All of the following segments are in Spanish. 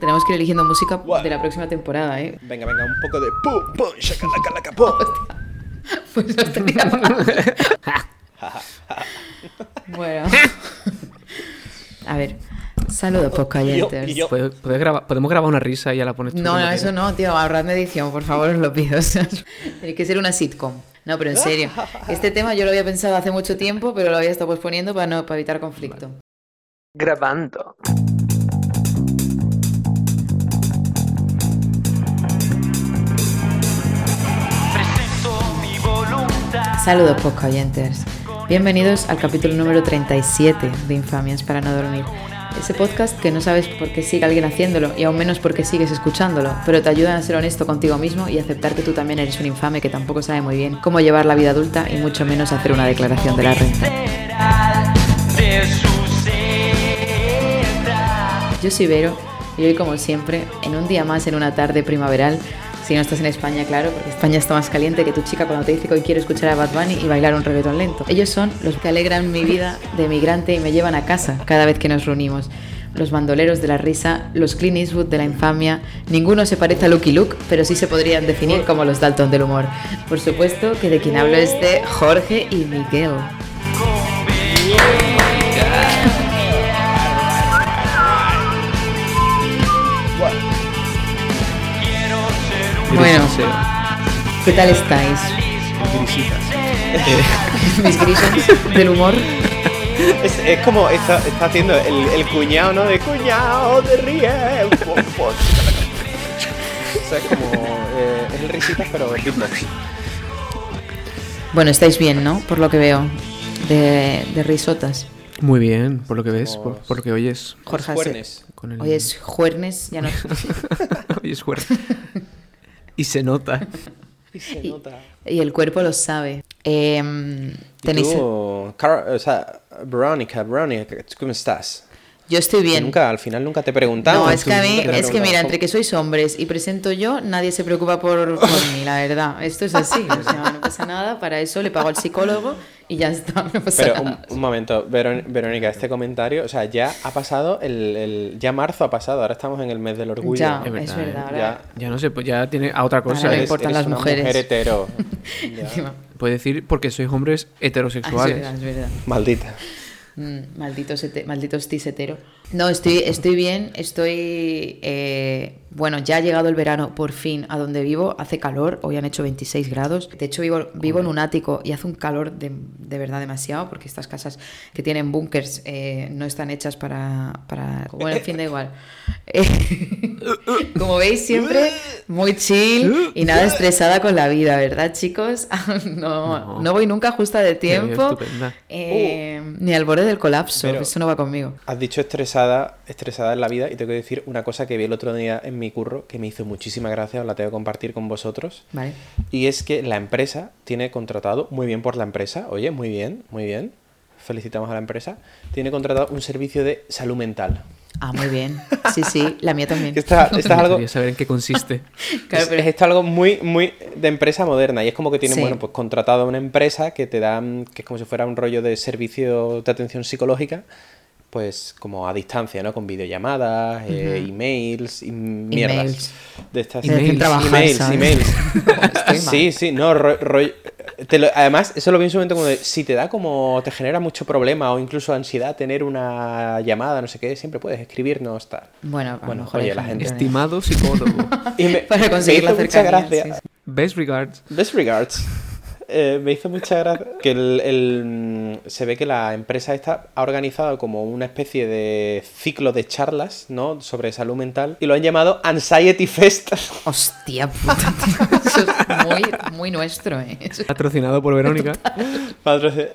Tenemos que ir eligiendo música de la próxima temporada, ¿eh? Venga, venga, un poco de pum, pum, shakalaka, pum. Pues no estaría Bueno. A ver. Saludos, podcayentes. Y yo- ¿Puedes- puedes grabar- ¿Podemos grabar una risa y ya la pones tú? No, no, eso no, tío. Ahorradme edición, por favor, os lo pido. O sea, Tiene que ser una sitcom. No, pero en serio. Este tema yo lo había pensado hace mucho tiempo, pero lo había estado posponiendo para, no, para evitar conflicto. Grabando. Saludos, podcayentes. Bienvenidos al capítulo número 37 de Infamias para no dormir. Ese podcast que no sabes por qué sigue alguien haciéndolo y aún menos por qué sigues escuchándolo, pero te ayudan a ser honesto contigo mismo y aceptar que tú también eres un infame que tampoco sabe muy bien cómo llevar la vida adulta y mucho menos hacer una declaración de la renta. Yo soy Vero y hoy como siempre, en un día más en una tarde primaveral, si no estás en España, claro, porque España está más caliente que tu chica cuando te dice que hoy quiere escuchar a Bad Bunny y bailar un reggaetón lento. Ellos son los que alegran mi vida de migrante y me llevan a casa cada vez que nos reunimos. Los bandoleros de la risa, los Clint Eastwood de la infamia, ninguno se parece a Lucky Luke, pero sí se podrían definir como los Dalton del humor. Por supuesto que de quien hablo es de Jorge y Miguel. Bueno, ¿qué tal estáis? Mis grises del humor. Es, es como está, está haciendo el, el cuñado, ¿no? De cuñado, pum, shakalaka. O sea, es como eh, es el risitas, pero beatbox. Bueno, estáis bien, ¿no? Por lo que veo. De, de risotas. Muy bien, por lo que ves, por, lo que oyes. Jorge. Juernes. Con el... Hoy es jueves, ya no. oyes fuerte. y se nota. Y se nota. Y el cuerpo lo sabe. Em, ¿Y tenéis. tú, Car- o sea, Verónica, Verónica, ¿cómo estás? Yo estoy bien. Nunca, al final nunca te he preguntado. No, es que a mí, es que mira, entre que sois hombres y presento yo, nadie se preocupa por, por mí, la verdad. Esto es así, o sea, no pasa nada. Para eso le pago al psicólogo y ya está, no pasa Pero un, nada. un momento, Verón- Verónica, este comentario, o sea, ya ha pasado, el, el- ya marzo ha pasado, ahora estamos en el mes del orgullo. Ya, Es es verdad, verdad. ¿eh? ahora- Ya. Ya no sé, pues ya tiene a otra cosa. Ahora me ¿eh? importan las mujeres. mujer hetero. Puede decir porque sois hombres Ah, es heterosexuales. verdad, es verdad. Maldita. Mm, malditos, malditos tisetero. No, estoy, estoy bien, estoy... eh, bueno, ya ha llegado el verano, por fin, a donde vivo. Hace calor, hoy han hecho 26 grados. De hecho, vivo, vivo en un ático y hace un calor de, de verdad demasiado, porque estas casas que tienen búnkers eh, no están hechas para, para... Bueno, en fin, da igual. Eh, como veis, siempre muy chill y nada estresada con la vida, ¿verdad, chicos? no, No. no voy nunca justa de tiempo. Eh, Ni al borde del colapso, Pero- eso no va conmigo. Has dicho estresada, estresada en la vida y tengo que decir una cosa que vi el otro día en mi curro que me hizo muchísima gracia, os la tengo que compartir con vosotros. Vale. Y es que la empresa tiene contratado, muy bien por la empresa, oye, muy bien, muy bien, felicitamos a la empresa, tiene contratado un servicio de salud mental. Ah, muy bien. Sí, sí, la mía también. Está, está Me algo, saber en qué consiste. Claro, es, pero- es esto algo muy, muy de empresa moderna y es como que tienen, Sí. bueno, pues contratado a una empresa que te dan, que es como si fuera un rollo de servicio de atención psicológica, pues como a distancia, ¿no? Con videollamadas, eh, emails y mierdas. Emails. De estas emails, emails. Mal. sí, sí, no, ro- rollo- te lo- además, eso lo vi en su momento como de, si te da como, te genera mucho problema o incluso ansiedad tener una llamada, no sé qué, siempre puees escribirnos, tal. Bueno, a Bueno, mejor oye, la gente Estimado psicólogo. Y me, Para me conseguir la cercanía, gracia. sí, sí. Best regards. Best regards. Eh, me hizo mucha gracia que el, el, mm, se ve que la empresa esta ha organizado como una especie de ciclo de charlas, ¿no? Sobre salud mental y lo han llamado Anxiety Fest. Hostia puta, tío. Eso es muy, muy nuestro, ¿eh? Eso- Patrocinado por Verónica. Patroci-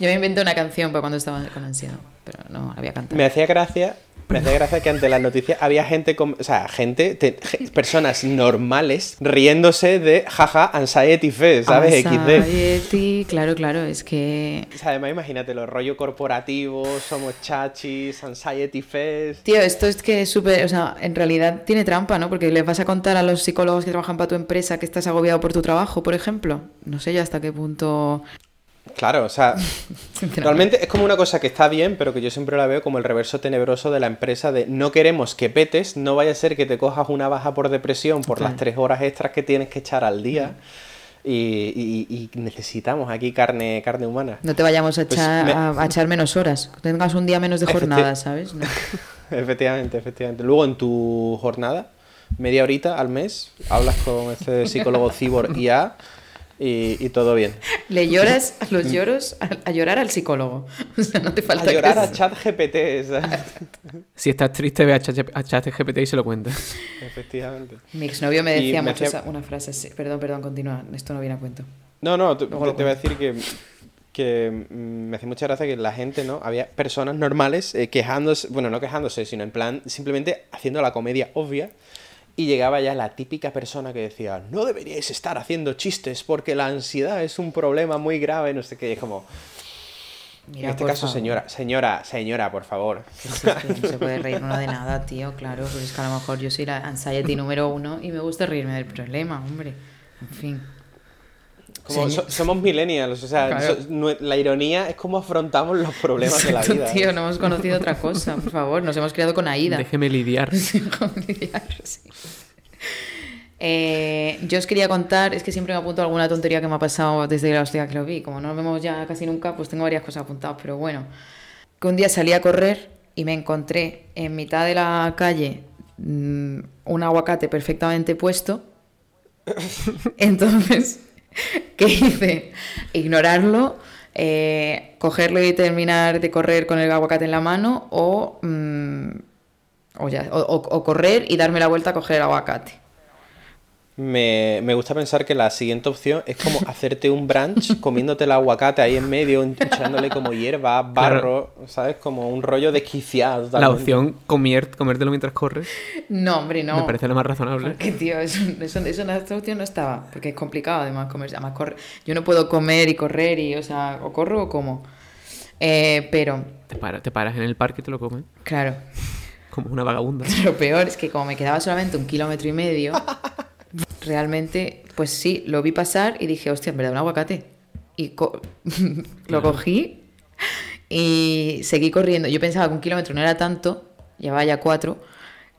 Yo me inventé una canción para cuando estaba con ansiedad, pero no la voy a cantar. Me hacía gracia, me hacía gracia que ante las noticias había gente, con, o sea, gente, te- ge- personas normales riéndose de jaja Anxiety Fest, ¿sabes? XD. Anxiety, claro, claro, es que... O sea, además imagínate, los rollo corporativo, somos chachis, Anxiety Fest. Tío, esto es que es súper, o sea, en realidad tiene trampa, ¿no? Porque les vas a contar a los psicólogos que trabajan para tu empresa que estás agobiado por tu trabajo, por ejemplo. No sé yo hasta qué punto... Claro, o sea, realmente es como una cosa que está bien, pero que yo siempre la veo como el reverso tenebroso de la empresa de no queremos que petes, no vaya a ser que te cojas una baja por depresión por las tres horas extras que tienes que echar al día y, y- y necesitamos aquí carne, carne humana. No te vayamos a Pues echar, me- a, a echar menos horas. Tengas un día menos de Efecti- jornada, ¿sabes? No. Efectivamente, efectivamente. Luego en tu jornada, media horita al mes, hablas con este psicólogo cibor IA y, y todo bien. Le lloras a los lloros, a, a llorar al psicólogo. O sea, no te A falta llorar que- a chat GPT, ¿sabes? Si estás triste, ve a Chat- a ChatGPT y se lo cuentas. Efectivamente. Mi exnovio me decía me mucho hacía- esa- una frase así. Perdón, perdón, continúa. Esto no viene a cuento. No, no, te, lo te voy a decir que, que mm, me hace mucha gracia que la gente, ¿no? Había personas normales eh, quejándose, bueno, no quejándose, sino en plan simplemente haciendo la comedia obvia. Y llegaba ya la típica persona que decía, no deberíais estar haciendo chistes porque la ansiedad es un problema muy grave, no sé qué. Y es como, Mira, en este caso, favor. señora, señora, señora, por favor. Es que no se puede reír uno de nada, tío, claro. Pero es que a lo mejor yo soy la anxiety número uno y me gusta reírme del problema, hombre. En fin. Como Señor- so- somos millennials, o sea, Claro. so- la ironía es cómo afrontamos los problemas de la Exacto, vida. tío, no hemos conocido otra cosa, por favor. Nos hemos criado con Aida. Déjeme lidiar. Sí, sí. Eh, yo os quería contar, es que siempre me apunto a alguna tontería que me ha pasado desde la hostia que lo vi. Como no nos vemos ya casi nunca, pues tengo varias cosas apuntadas, pero bueno. Que un día salí a correr y me encontré en mitad de la calle mm, un aguacate perfectamente puesto. Entonces, ¿qué hice? Ignorarlo, eh, cogerlo y terminar de correr con el aguacate en la mano o, mm, o, ya- o correr y darme la vuelta a coger el aguacate. Me, me gusta pensar que la siguiente opción es como hacerte un brunch comiéndote el aguacate ahí en medio, echándole como hierba, barro, ¿sabes? Como un rollo desquiciado. La opción comier, comértelo mientras corres No, hombre, no. me parece la más razonable. Porque, tío, eso, eso, eso en esta opción no estaba. Porque es complicado, además, comer. Además, corre- Yo no puedo comer y correr y, o sea, o corro o como. Eh, pero, Te, para- te paras en el parque y te lo comes. claro, Como una vagabunda. lo peor es que como me quedaba solamente un kilómetro y medio, realmente, pues sí, lo vi pasar y dije, hostia, en verdad, un aguacate. Y co- lo cogí y seguí corriendo. Yo pensaba que un kilómetro no era tanto, llevaba ya cuatro.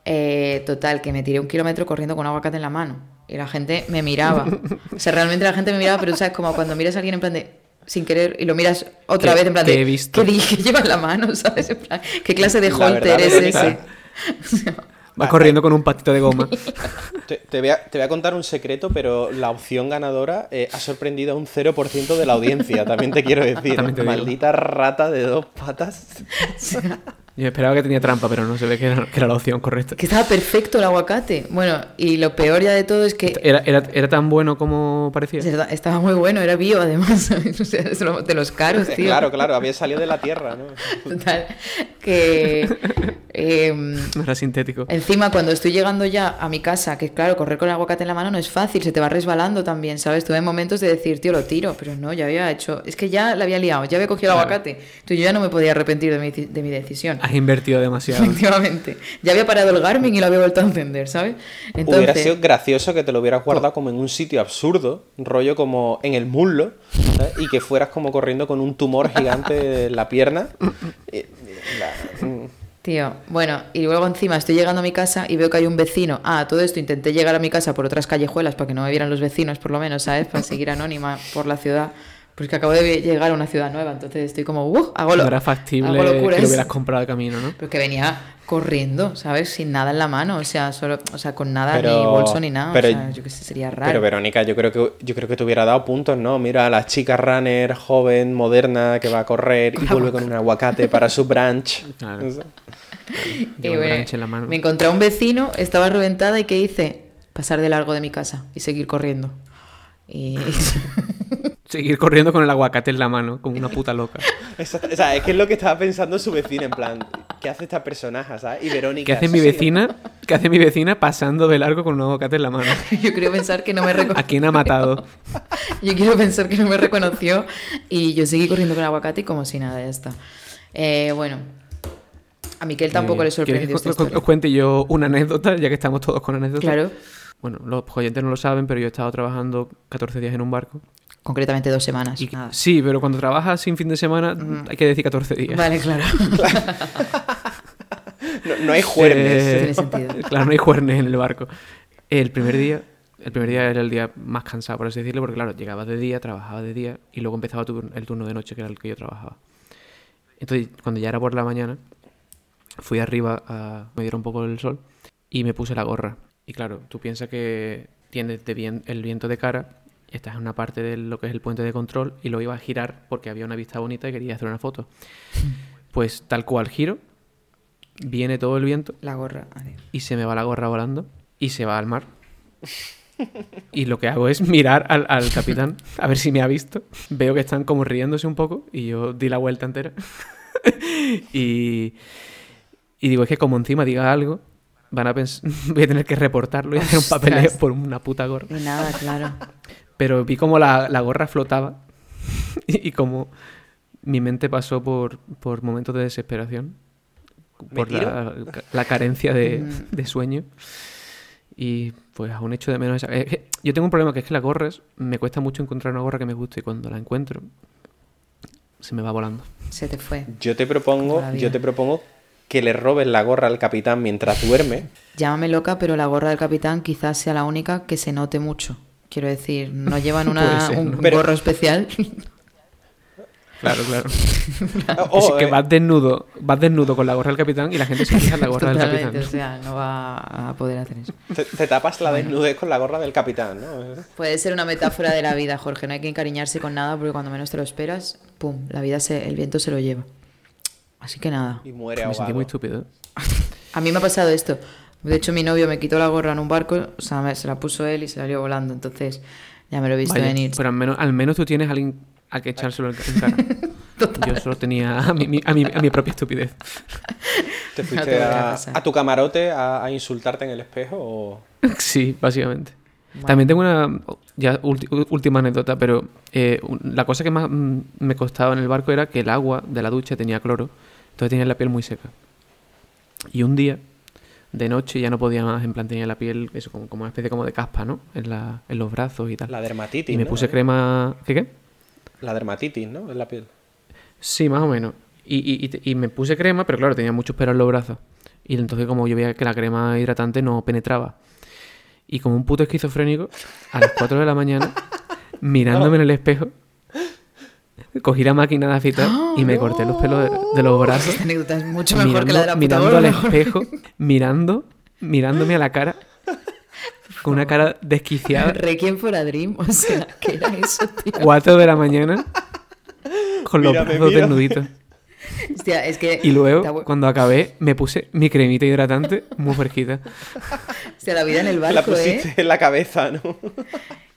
Eh, total, que me tiré un kilómetro corriendo con un aguacate en la mano. Y la gente me miraba. O sea, realmente la gente me miraba, pero tú sabes, como cuando miras a alguien en plan de sin querer y lo miras otra ¿Qué- vez en plan de he visto? ¿qué dije? Lleva en la mano, ¿sabes? En plan, ¿qué clase de holter es ese? Va corriendo con un patito de goma. Te, te voy a, te voy a contar un secreto, pero la opción ganadora eh, ha sorprendido a un 0% de la audiencia, también te quiero decir. Te. Maldita rata de dos patas. Yo esperaba que tenía trampa, pero no se ve que era, que era la opción correcta. Que estaba perfecto el aguacate. Bueno, y lo peor ya de todo es que Era, era, era tan bueno como parecía. estaba muy bueno, era bio además, ¿sabes? O sea, de los caros, tío. Claro, claro, había salido de la tierra, ¿no? Total, que em, No era sintético. encima cuando estoy llegando ya a mi casa, que claro, correr con el aguacate en la mano no es fácil, se te va resbalando también, ¿sabes? Tuve momentos de decir, tío, lo tiro, pero no, ya había hecho, es que ya la había liado, ya había cogido el aguacate, entonces yo ya no me podía arrepentir de mi, de mi decisión. Has invertido demasiado. Efectivamente. Ya había parado el Garmin y lo había vuelto a encender, ¿sabes? Hubiera Entonces, sido gracioso que te lo hubieras guardado como en un sitio absurdo, rollo como en el muslo, ¿sabes? y que fueras como corriendo con un tumor gigante en la pierna. Y- y la- mm. Tío, bueno, y luego encima estoy llegando a mi casa y veo que hay un vecino. Ah, todo esto intenté llegar a mi casa por otras callejuelas para que no me vieran los vecinos, por lo menos, ¿sabes? Para seguir anónima por la ciudad. Porque acabo de llegar a una ciudad nueva, entonces estoy como, ¡uh! Hago, lo, no era factible hago locuras. que lo hubieras comprado de camino, ¿no? Pero que venía corriendo, ¿sabes? Sin nada en la mano, o sea, solo, o sea, con nada, Pero- ni bolso ni nada. pero- o sea, yo qué sé, sería raro. Pero Verónica, yo creo que yo creo que te hubiera dado puntos, ¿no? Mira a la chica runner joven, moderna, que va a correr y vuelve con un aguacate para su brunch. Claro. Y bueno, branch en la mano. Me encontré a un vecino, estaba reventada y ¿qué hice? Pasar de largo de mi casa y seguir corriendo. Y Seguir corriendo con el aguacate en la mano, como una puta loca. Exacto. O sea, es que es lo que estaba pensando su vecina, en plan, ¿qué hace esta personaje, ¿sabes? Y Verónica. ¿Qué hace mi sí, vecina? ¿Qué hace mi vecina pasando de largo con un aguacate en la mano? yo quiero pensar que no me ¿A reconoció. quién ha matado? Yo quiero pensar que no me reconoció y yo seguí corriendo con el aguacate y como si nada, ya está. Eh, bueno, a Miquel tampoco Eh, le sorprendió ¿quieres que esta os cuente yo una anécdota, ya que estamos todos con anécdotas? Claro, Bueno, los oyentes no lo saben, pero yo he estado trabajando 14 días en un barco. Concretamente dos semanas. Y- nada. sí, pero cuando trabajas sin fin de semana hay que decir 14 días. Vale, claro. No, no hay juernes. Eh, Tiene sentido. Claro, no hay juernes en el barco. El primer día, el primer día era el día más cansado, por así decirlo, porque claro, llegabas de día, trabajabas de día y luego empezaba tu- el turno de noche, que era el que yo trabajaba. Entonces, cuando ya era por la mañana, fui arriba a medir un poco el sol y me puse la gorra. Y claro, tú piensas que tienes el viento de cara, estás en una parte de lo que es el puente de control y lo iba a girar porque había una vista bonita y quería hacer una foto. Pues tal cual giro, viene todo el viento La gorra. adiós. y se me va la gorra volando y se va al mar. Y lo que hago es mirar al, al capitán a ver si me ha visto. Veo que están como riéndose un poco y yo di la vuelta entera. y, y digo, es que como encima diga algo, van a pens- voy a tener que reportarlo y hacer un papeleo por una puta gorra. Y nada, claro. Pero vi como la, la gorra flotaba y, y como mi mente pasó por, por momentos de desesperación, ¿Me por la, la carencia de, de sueño. Y pues aún echo de menos esa... es que yo tengo un problema que es que las gorras, me cuesta mucho encontrar una gorra que me guste y cuando la encuentro se me va volando. Se te fue. Yo te propongo, yo te propongo que le robes la gorra al capitán mientras duerme. Llámame loca, pero la gorra del capitán quizás sea la única que se note mucho. Quiero decir, no llevan una, ser, un ¿no? Pero- gorro especial. Claro, claro. Oh, es que eh, vas desnudo, vas desnudo con la gorra del capitán y la gente se fija en la gorra del capitán. o sea, no va a poder hacer eso. te, te tapas la desnudez con la gorra del capitán, ¿no? Puede ser una metáfora de la vida, Jorge. No hay que encariñarse con nada porque cuando menos te lo esperas, pum, la vida se, el viento se lo lleva. Así que nada. Y muere Me sentí muy estúpido. A mí me ha pasado esto. De hecho, mi novio me quitó la gorra en un barco, o sea, me- se la puso él y se la dio volando. Entonces, ya me lo he visto Vaya, venir. Pero al menos, al menos tú tienes a alguien a que echárselo en cara. Yo solo tenía a mi, mi- a mi, a mi propia estupidez. ¿Te No fuiste te a a, pasar. a tu camarote a, a insultarte en el espejo o...? Sí, básicamente. Bueno. También tengo una ya ulti- última anécdota, pero eh, la cosa que más mm, me costaba en el barco era que el agua de la ducha tenía cloro, entonces tenía la piel muy seca. Y un día, de noche, ya no podía más, en plan tenía la piel, eso, como, como una especie como de caspa, ¿no? En, la, en los brazos y tal. La dermatitis, y me ¿no? puse crema... ¿Qué qué? La dermatitis, ¿no? En la piel. Sí, más o menos. Y, y- y me puse crema, pero claro, tenía muchos pelos en los brazos. Y entonces como yo veía que la crema hidratante no penetraba. Y como un puto esquizofrénico, a las 4 de la mañana, mirándome en el espejo, cogí la máquina de afeitar y me corté los pelos de, de los brazos. Esta anécdota es mucho mejor que la de la puta mirando al espejo, mirando, mirándome a la cara, con una cara desquiciada. Requiem for a Dream, o sea, ¿qué era eso, tío? 4 de la mañana, con los Mírame, brazos mírame. desnuditos. Hostia, es que... Y luego, cuando acabé, me puse mi cremita hidratante muy fresquita. Hostia, la vida en el la barco, pusiste ¿eh? en la cabeza, ¿no?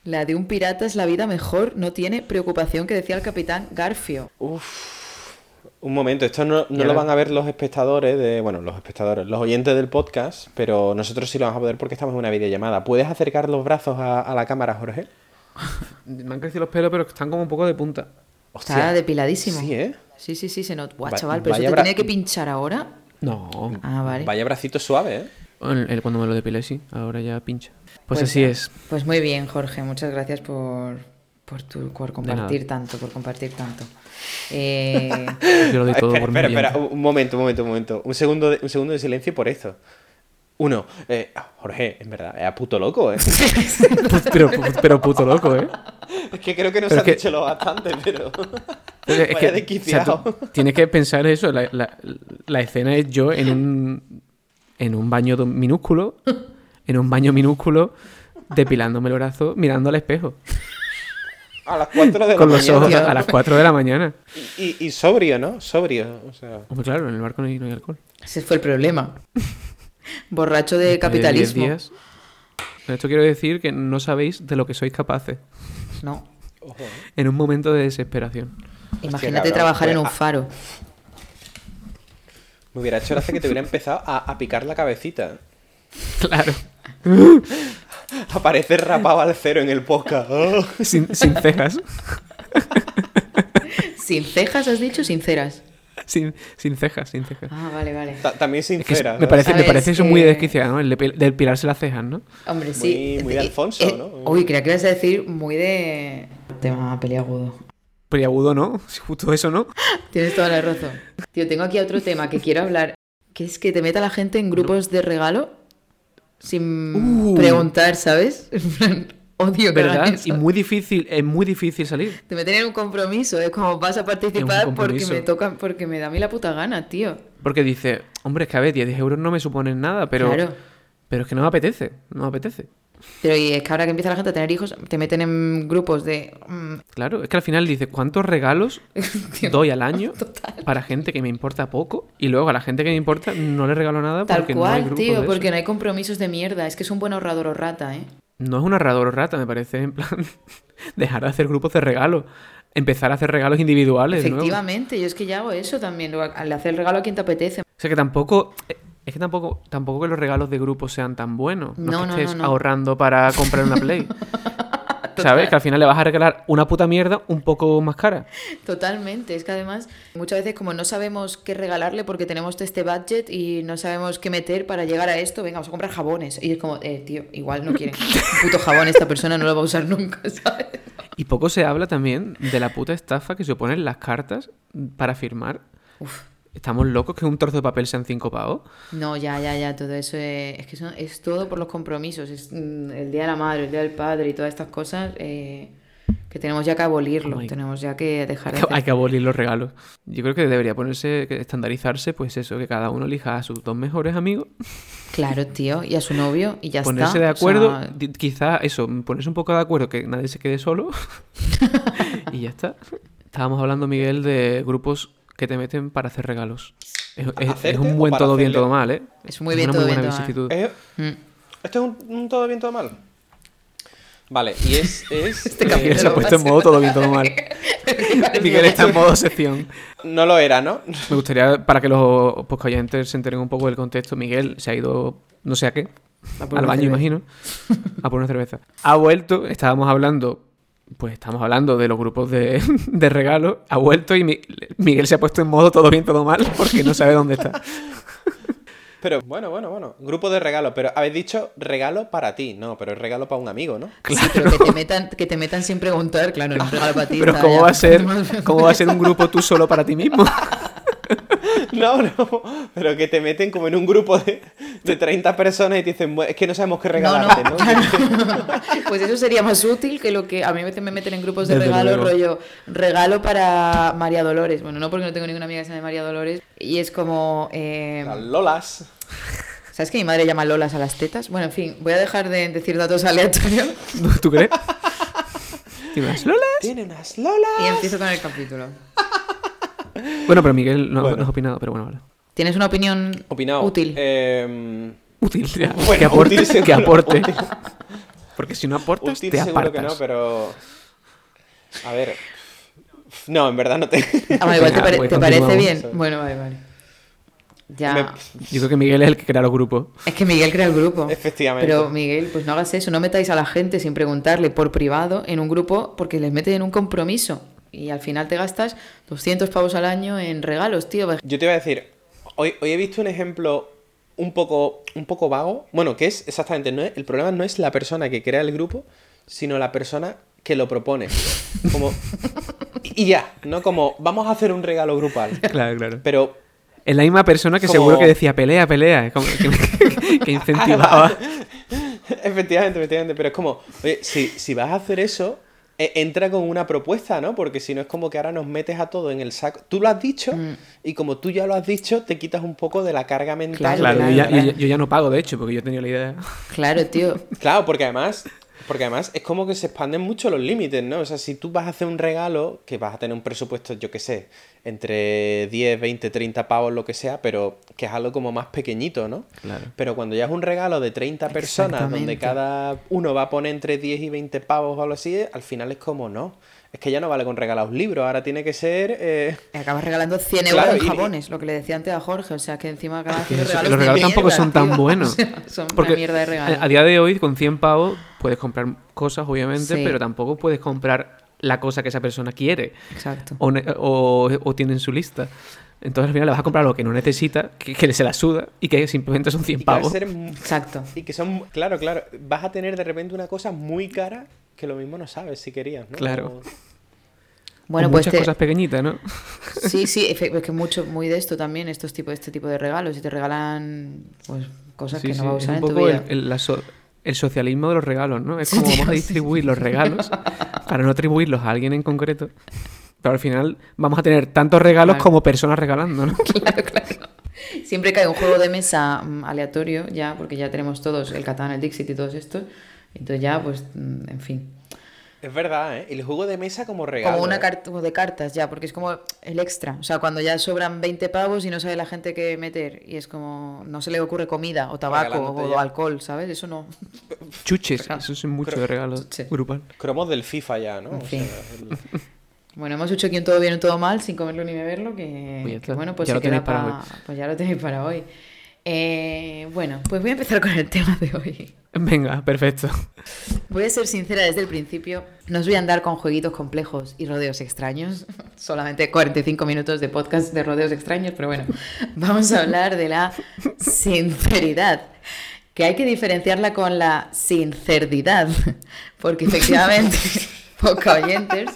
La de un pirata es la vida mejor, no tiene preocupación que decía el capitán Garfio. Un momento, esto no, no lo van a ver los espectadores de... Bueno, los espectadores, los oyentes del podcast, pero nosotros sí lo vamos a poder porque estamos en una videollamada. ¿Puedes acercar los brazos a, a la cámara, Jorge? Me han crecido los pelos, pero están como un poco de punta. Hostia. Está depiladísimo. Sí, ¿eh? Sí, sí, sí, se nota. Buah, Va- chaval, pero eso vaya te bra- tiene que pinchar ahora. No. Ah, vale. Vaya bracito suave, ¿eh? El- el- cuando me lo depilé, sí. Ahora ya pincha. Pues, Pues así es. Pues muy bien, Jorge, muchas gracias por, por, tu, por compartir tanto, por compartir tanto. Eh, Yo lo doy todo espera, por espera, espera, oyente. un momento, un momento, un momento. Un segundo de, un segundo de silencio por esto. Uno, eh, ah, Jorge, en verdad, es a puto loco, ¿eh? Pero, pero puto loco, ¿eh? es que creo que no Pero se ha es que- dicho lo bastante, pero... Es que- Vaya o sea, tú tienes que pensar eso. La, la- la escena es yo en un, en un baño minúsculo, en un baño minúsculo, depilándome el brazo, mirando al espejo, A las 4 de la con los mañana. ojos a las 4 de la mañana. Y, y- y sobrio, ¿no? Sobrio, o sea... Hombre, claro, en el barco no hay, no hay alcohol. ese fue el problema. Borracho de Después de 10 capitalismo. esto quiero decir que no sabéis de lo que sois capaces No. Ojo, ¿eh? en un momento de desesperación. Imagínate cabrón, trabajar en pues, un ah. faro. Me hubiera hecho gracia que te hubiera empezado a, a picar la cabecita. Claro, Aparecer rapado al cero en el podcast. Oh. sin, sin cejas. Sin cejas, has dicho, sinceras. Sin, sin cejas, sin cejas. Ah, vale, vale. Ta- También Es que sincera. me parece, me ¿Sabes parece eso que- muy desquiciado, ¿no? El de, del pilarse las cejas, ¿no? Hombre, sí. Muy- muy de Eh, Alfonso, eh, ¿no? Uy, creía que ibas a decir muy de. tema peliagudo. Peliagudo, ¿no? Justo eso, ¿no? Tienes toda la razón. Tío, tengo aquí otro tema que quiero hablar, que es que te meta la gente en grupos de regalo sin Uh. preguntar, ¿sabes? En plan, Odio ¿Verdad? eso. Y muy difícil, es muy difícil salir. Te meten en un compromiso, es como vas a participar porque me toca, porque me da a mí la puta gana, tío. Porque dice, hombre, es que a ver, 10 euros no me suponen nada, pero, Claro. pero es que no me apetece, no me apetece. Pero y es que ahora que empieza la gente a tener hijos, te meten en grupos de... mm, Claro, es que al final dice, ¿cuántos regalos doy al año Total. para gente que me importa poco? Y luego a la gente que me importa no le regalo nada Tal porque no hay cual, tío, de porque eso. no hay compromisos de mierda. Es que es un buen ahorrador o rata, ¿eh? No es un ahorrador rata, me parece, en plan, dejar de hacer grupos de regalo. Empezar a hacer regalos individuales, ¿no? O Efectivamente, yo es que ya hago eso también. Al hacer el regalo a quien te apetece. sea que tampoco... Es que tampoco, tampoco que los regalos de grupo sean tan buenos. No, No, es que no, estés no, ahorrando para comprar una Play. ¿Sabes? Que al final le vas a regalar una puta mierda un poco más cara. Totalmente. Es que además, muchas veces como no sabemos qué regalarle porque tenemos este budget y no sabemos qué meter para llegar a esto, venga, vamos a comprar jabones. Y es como, eh, tío, igual no quiere un puto jabón esta persona, no lo va a usar nunca, ¿sabes? Y poco se habla también de la puta estafa que suponen las cartas para firmar. Uf. ¿Estamos locos que un trozo de papel sean cinco pavos? No, ya, ya, ya, todo eso es, es que son- es todo por los compromisos, es mm, el Día de la Madre, el Día del Padre y todas estas cosas eh, que tenemos ya que abolirlo, Oh tenemos ya que dejar de Hay que-. Hay que abolir los regalos. Yo creo que debería ponerse, que estandarizarse, pues eso, que cada uno elija a sus dos mejores amigos, Claro, tío, y a su novio y ya ponerse está. de o acuerdo, sea, di- quizá eso, ponerse un poco de acuerdo, que nadie se quede solo, y ya está. Estábamos hablando, Miguel, de grupos que te meten para hacer regalos. Es, es- es ¿Hacerte un buen todo bien, todo mal, ¿eh? Es muy bien, una todo muy bien, todo mal. ¿Es- mm. ¿Esto es un, un todo bien, todo mal? Vale, y es... es Este eh, capítulo Miguel se ha puesto en modo todo bien, todo mal. Miguel está en modo sección. no lo era, ¿no? Me gustaría, para que los oyentes se enteren un poco del contexto, Miguel se ha ido, no sé a qué, al una baño, cerveza. imagino, a por una cerveza. Ha vuelto, estábamos hablando, pues estamos hablando de los grupos de, de regalos, ha vuelto y Mi- Miguel se ha puesto en modo todo bien, todo mal, porque no sabe dónde está. Pero bueno, bueno, bueno. Grupo de regalo, pero habéis dicho regalo para ti. No, pero es regalo para un amigo, ¿no? Sí, pero que te, metan, que te metan sin preguntar, claro, no regalo para ti. Pero ¿cómo ya. va a ser, cómo va a ser un grupo tú solo para ti mismo? No, no. Pero que te meten como en un grupo de, de 30 personas y te dicen, "Bueno, es que no sabemos qué regalarte, no, ¿no? Pues eso sería más útil que lo que a mí me me meten en grupos de Desde regalo, luego. rollo regalo para María Dolores. Bueno, no porque no tengo ninguna amiga que se llame María Dolores. Y es como. eh, Las Lolas. ¿Sabes que mi madre llama Lolas a las tetas? Bueno, en fin, voy a dejar de decir datos aleatorios ¿Tú crees? ¿Y unas lolas? Tiene unas Lolas. y empiezo con el capítulo. Bueno, pero Miguel no, Bueno. no has opinado, pero bueno, vale. ¿Tienes una opinión Opinado. útil? Eh, Útil, ya. Bueno, que aporte, útil seguro, que aporte. útil. Porque si no aportas, útil te seguro apartas. que no, pero... A ver... No, en verdad no te... Ah, vale, igual te, pare- pues ¿te parece bien. Bueno, vale, vale. Ya. Me- Yo creo que Miguel es el que crea los grupos. Es que Miguel crea el grupo. Efectivamente. Pero Miguel, pues no hagas eso, no metáis a la gente sin preguntarle por privado en un grupo porque les meten en un compromiso. Y al final te gastas 200 pavos al año en regalos, tío. Yo te iba a decir, hoy, hoy he visto un ejemplo un poco, un poco vago. Bueno, que es exactamente, no es- el problema no es la persona que crea el grupo, sino la persona que lo propone. Como, y ya, no como, vamos a hacer un regalo grupal. Claro, claro. Pero, Es la misma persona que Como- seguro que decía pelea, pelea. es como que, que incentivaba. efectivamente, efectivamente, pero es como, oye, si, si vas a hacer eso, entra con una propuesta, ¿no? Porque si no es como que ahora nos metes a todo en el saco. Tú lo has dicho, Mm. y como tú ya lo has dicho, te quitas un poco de la carga mental. Claro, Claro, de- yo, ya, claro. yo ya- yo ya no pago, de hecho, porque yo tenía la idea. Claro, tío. Claro, porque además, porque además es como que se expanden mucho los límites, ¿no? O sea, si tú vas a hacer un regalo, que vas a tener un presupuesto, yo qué sé, entre 10, 20, 30 pavos, lo que sea, pero que es algo como más pequeñito, ¿no? Claro. Pero cuando ya es un regalo de 30 personas, donde cada uno va a poner entre 10 y 20 pavos o algo así, al final es como, no. Es que ya no vale con regalar un libro, ahora tiene que ser... eh, Acabas regalando 100 Claro, euros en y- jabones, lo que le decía antes a Jorge. O sea, que encima acabas Que haciendo eso- regalos los de regalos tampoco mierda, son tan tío. buenos. O sea, son Porque una mierda de regalos. a, día de hoy, con 100 pavos, puedes comprar cosas, obviamente, Sí. pero tampoco puedes comprar la cosa que esa persona quiere Exacto. o, ne- o- o tiene en su lista. Entonces al final le vas a comprar lo que no necesita, que, que se la suda y que simplemente son 100 y que pavos. ser Exacto. Y que son, claro, claro, vas a tener de repente una cosa muy cara que lo mismo no sabes si querías, ¿no? Claro. Bueno, pues muchas te- cosas pequeñitas, ¿no? Sí, sí, es que mucho, muy de esto también, estos tipos, este tipo de regalos. Y te regalan pues cosas Sí, que sí, no vas a es usar un en tu vida. el, el- la so- el socialismo de los regalos, ¿no? Es Sí, como vamos a sí. distribuir los regalos para no atribuirlos a alguien en concreto. Pero al final vamos a tener tantos regalos Claro. como personas regalando, ¿no? Claro, claro. Siempre cae un juego de mesa mm, aleatorio, ya, porque ya tenemos todos el Catán, el Dixit y todos estos. Entonces ya, pues, mm, en fin. Es verdad, ¿eh? El juego de mesa como regalo. Como una ¿eh? carta de cartas ya, porque es como el extra. O sea, cuando ya sobran 20 pavos y no sabe la gente qué meter. Y es como, no se le ocurre comida o tabaco o ya. alcohol, ¿sabes? Eso no. Chuches, eso es mucho de regalo Chuche. grupal. Cromos del FIFA ya, ¿no? En O fin. sea, el- Bueno, hemos hecho aquí un todo bien, un todo mal, sin comerlo ni beberlo, que, que bueno, pues Ya se lo tenéis queda para pa- hoy. Pues ya lo tenéis para hoy. Eh, bueno, pues voy a empezar con el tema de hoy. Venga, perfecto. Voy a ser sincera desde el principio. No os voy a andar con jueguitos complejos y rodeos extraños. Solamente 45 minutos de podcast de rodeos extraños, pero bueno, vamos a hablar de la sinceridad. Que hay que diferenciarla con la sincerdidad. Porque efectivamente, poca oyentes,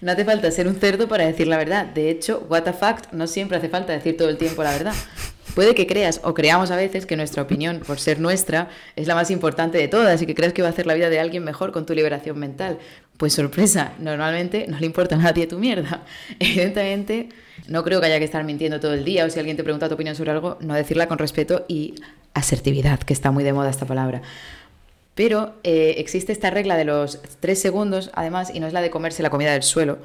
no hace falta ser un cerdo para decir la verdad. De hecho, what the fact, no siempre hace falta decir todo el tiempo la verdad. Puede que creas o creamos a veces que nuestra opinión, por ser nuestra, es la más importante de todas y que creas que va a hacer la vida de alguien mejor con tu liberación mental. Pues sorpresa, normalmente no le importa a nadie tu mierda. Evidentemente, no creo que haya que estar mintiendo todo el día o si alguien te pregunta tu opinión sobre algo, no decirla con respeto y asertividad, que está muy de moda esta palabra. Pero eh, existe esta regla de los tres segundos, además, y no es la de comerse la comida del suelo,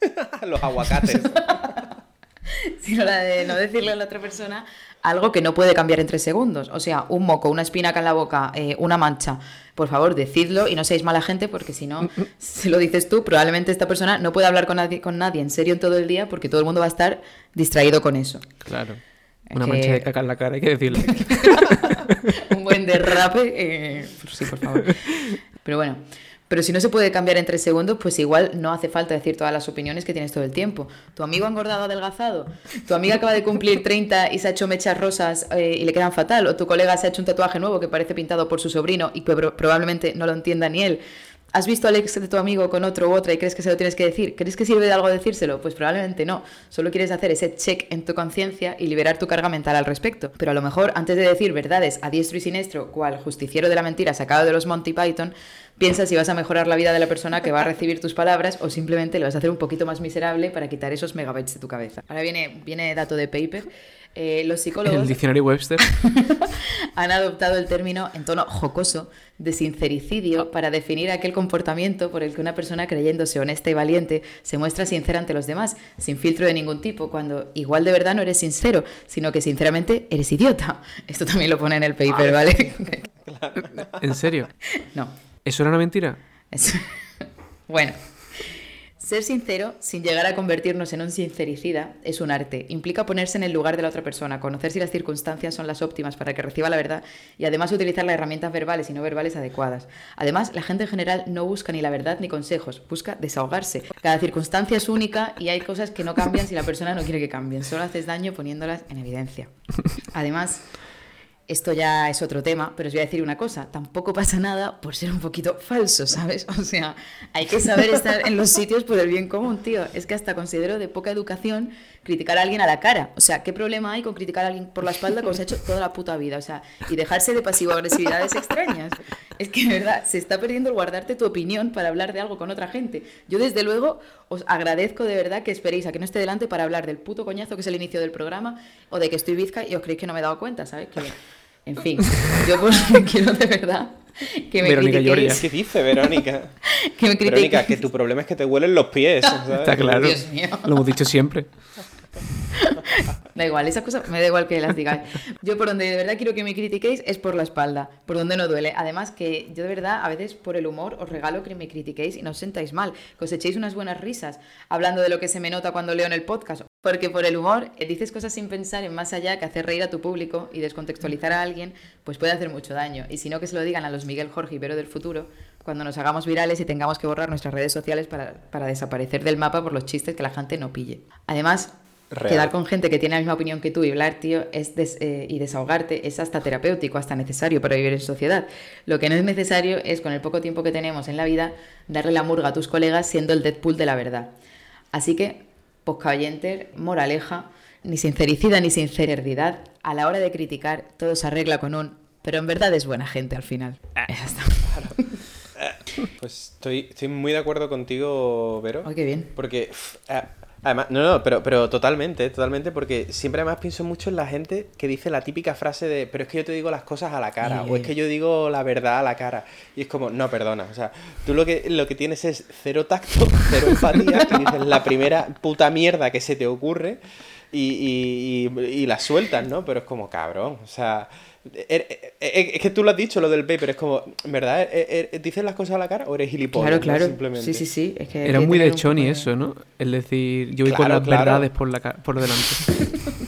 Los aguacates. sino la de no decirle a la otra persona algo que no puede cambiar en tres segundos. O sea, un moco, una espinaca en la boca, eh, una mancha. Por favor, decidlo y no seáis mala gente porque si no, si lo dices tú, probablemente esta persona no puede hablar con nadie, con nadie en serio en todo el día porque todo el mundo va a estar distraído con eso. Claro. Es Una que- mancha de caca en la cara, hay que decirlo. un buen derrape, eh, sí, por favor. Pero bueno, pero si no se puede cambiar en tres segundos, pues igual no hace falta decir todas las opiniones que tienes todo el tiempo. Tu amigo ha engordado, adelgazado. Tu amiga acaba de cumplir 30 y se ha hecho mechas rosas eh, y le quedan fatal. O tu colega se ha hecho un tatuaje nuevo que parece pintado por su sobrino y que pro- probablemente no lo entienda ni él. ¿Has visto al ex de tu amigo con otro u otra y crees que se lo tienes que decir? ¿Crees que sirve de algo decírselo? Pues probablemente no. Solo quieres hacer ese check en tu conciencia y liberar tu carga mental al respecto. Pero a lo mejor, antes de decir verdades a diestro y siniestro, cual justiciero de la mentira sacado de los Monty Python, piensa si vas a mejorar la vida de la persona que va a recibir tus palabras o simplemente le vas a hacer un poquito más miserable para quitar esos megabytes de tu cabeza. Ahora viene, viene dato de paper. Eh, los psicólogos El diccionario Webster. han adoptado el término en tono jocoso de sincericidio para definir aquel comportamiento por el que una persona creyéndose honesta y valiente se muestra sincera ante los demás, sin filtro de ningún tipo, cuando igual de verdad no eres sincero, sino que sinceramente eres idiota. Esto también lo pone en el paper, ¿vale? ¿En serio? no. ¿Eso era una mentira? Es- Bueno, ser sincero sin llegar a convertirnos en un sincericida es un arte. Implica ponerse en el lugar de la otra persona, conocer si las circunstancias son las óptimas para que reciba la verdad y además utilizar las herramientas verbales y no verbales adecuadas. Además, la gente en general no busca ni la verdad ni consejos, busca desahogarse. Cada circunstancia es única y hay cosas que no cambian si la persona no quiere que cambien. Solo haces daño poniéndolas en evidencia. Además, esto ya es otro tema, pero os voy a decir una cosa, tampoco pasa nada por ser un poquito falso, ¿sabes? O sea, hay que saber estar en los sitios por el bien común, tío. Es que hasta considero de poca educación criticar a alguien a la cara. O sea, ¿qué problema hay con criticar a alguien por la espalda como se ha hecho toda la puta vida? O sea, y dejarse de pasivo-agresividades extrañas. Es que, de verdad, se está perdiendo el guardarte tu opinión para hablar de algo con otra gente. Yo, desde luego, os agradezco de verdad que esperéis a que no esté delante para hablar del puto coñazo que es el inicio del programa o de que estoy bizca y os creéis que no me he dado cuenta, ¿sabes? En fin, yo pues quiero de verdad que me Verónica critiquéis. ¿Qué dice Verónica? que me critiquéis. Verónica, que tu problema es que te huelen los pies. ¿sabes? Está claro. Dios mío. Lo hemos dicho siempre. Da igual, esas cosas me da igual que las digáis. Yo por donde de verdad quiero que me critiquéis es por la espalda, por donde no duele. Además que yo de verdad a veces por el humor os regalo que me critiquéis y no os sentáis mal, que os echéis unas buenas risas hablando de lo que se me nota cuando leo en el podcast. Porque por el humor eh, dices cosas sin pensar en más allá que hacer reír a tu público y descontextualizar a alguien, pues puede hacer mucho daño. Y si no, que se lo digan a los Miguel Jorge y Vero del futuro cuando nos hagamos virales y tengamos que borrar nuestras redes sociales para, para desaparecer del mapa por los chistes que la gente no pille. Además, Real. Quedar con gente que tiene la misma opinión que tú y hablar, tío, es des- eh, y desahogarte es hasta terapéutico, hasta necesario para vivir en sociedad. Lo que no es necesario es, con el poco tiempo que tenemos en la vida, darle la murga a tus colegas siendo el Deadpool de la verdad. Así que, poscayenter, moraleja, ni sincericida ni sinceridad, a la hora de criticar, todo se arregla con un, pero en verdad es buena gente al final. Ya está. Pues estoy, estoy muy de acuerdo contigo, Vero. Ay, qué bien. Porque, a- además, no, no, pero, pero totalmente, totalmente, porque siempre además pienso mucho en la gente que dice la típica frase de, pero es que yo te digo las cosas a la cara, o es que yo digo la verdad a la cara. Y es como, no, perdona, o sea, tú lo que, lo que tienes es cero tacto, cero empatía, y dices la primera puta mierda que se te ocurre y, y, y- y la sueltas, ¿no? Pero es como, cabrón, o sea... er- er- er- Es que tú lo has dicho, lo del paper, es como, ¿en verdad er- er- dices las cosas a la cara o eres gilipollas? Claro, no? claro. Simplemente. Sí, sí, sí. Es que Era que muy de Choni eso, ¿no? Es decir, yo voy con las claro. verdades por, la, ca- por delante.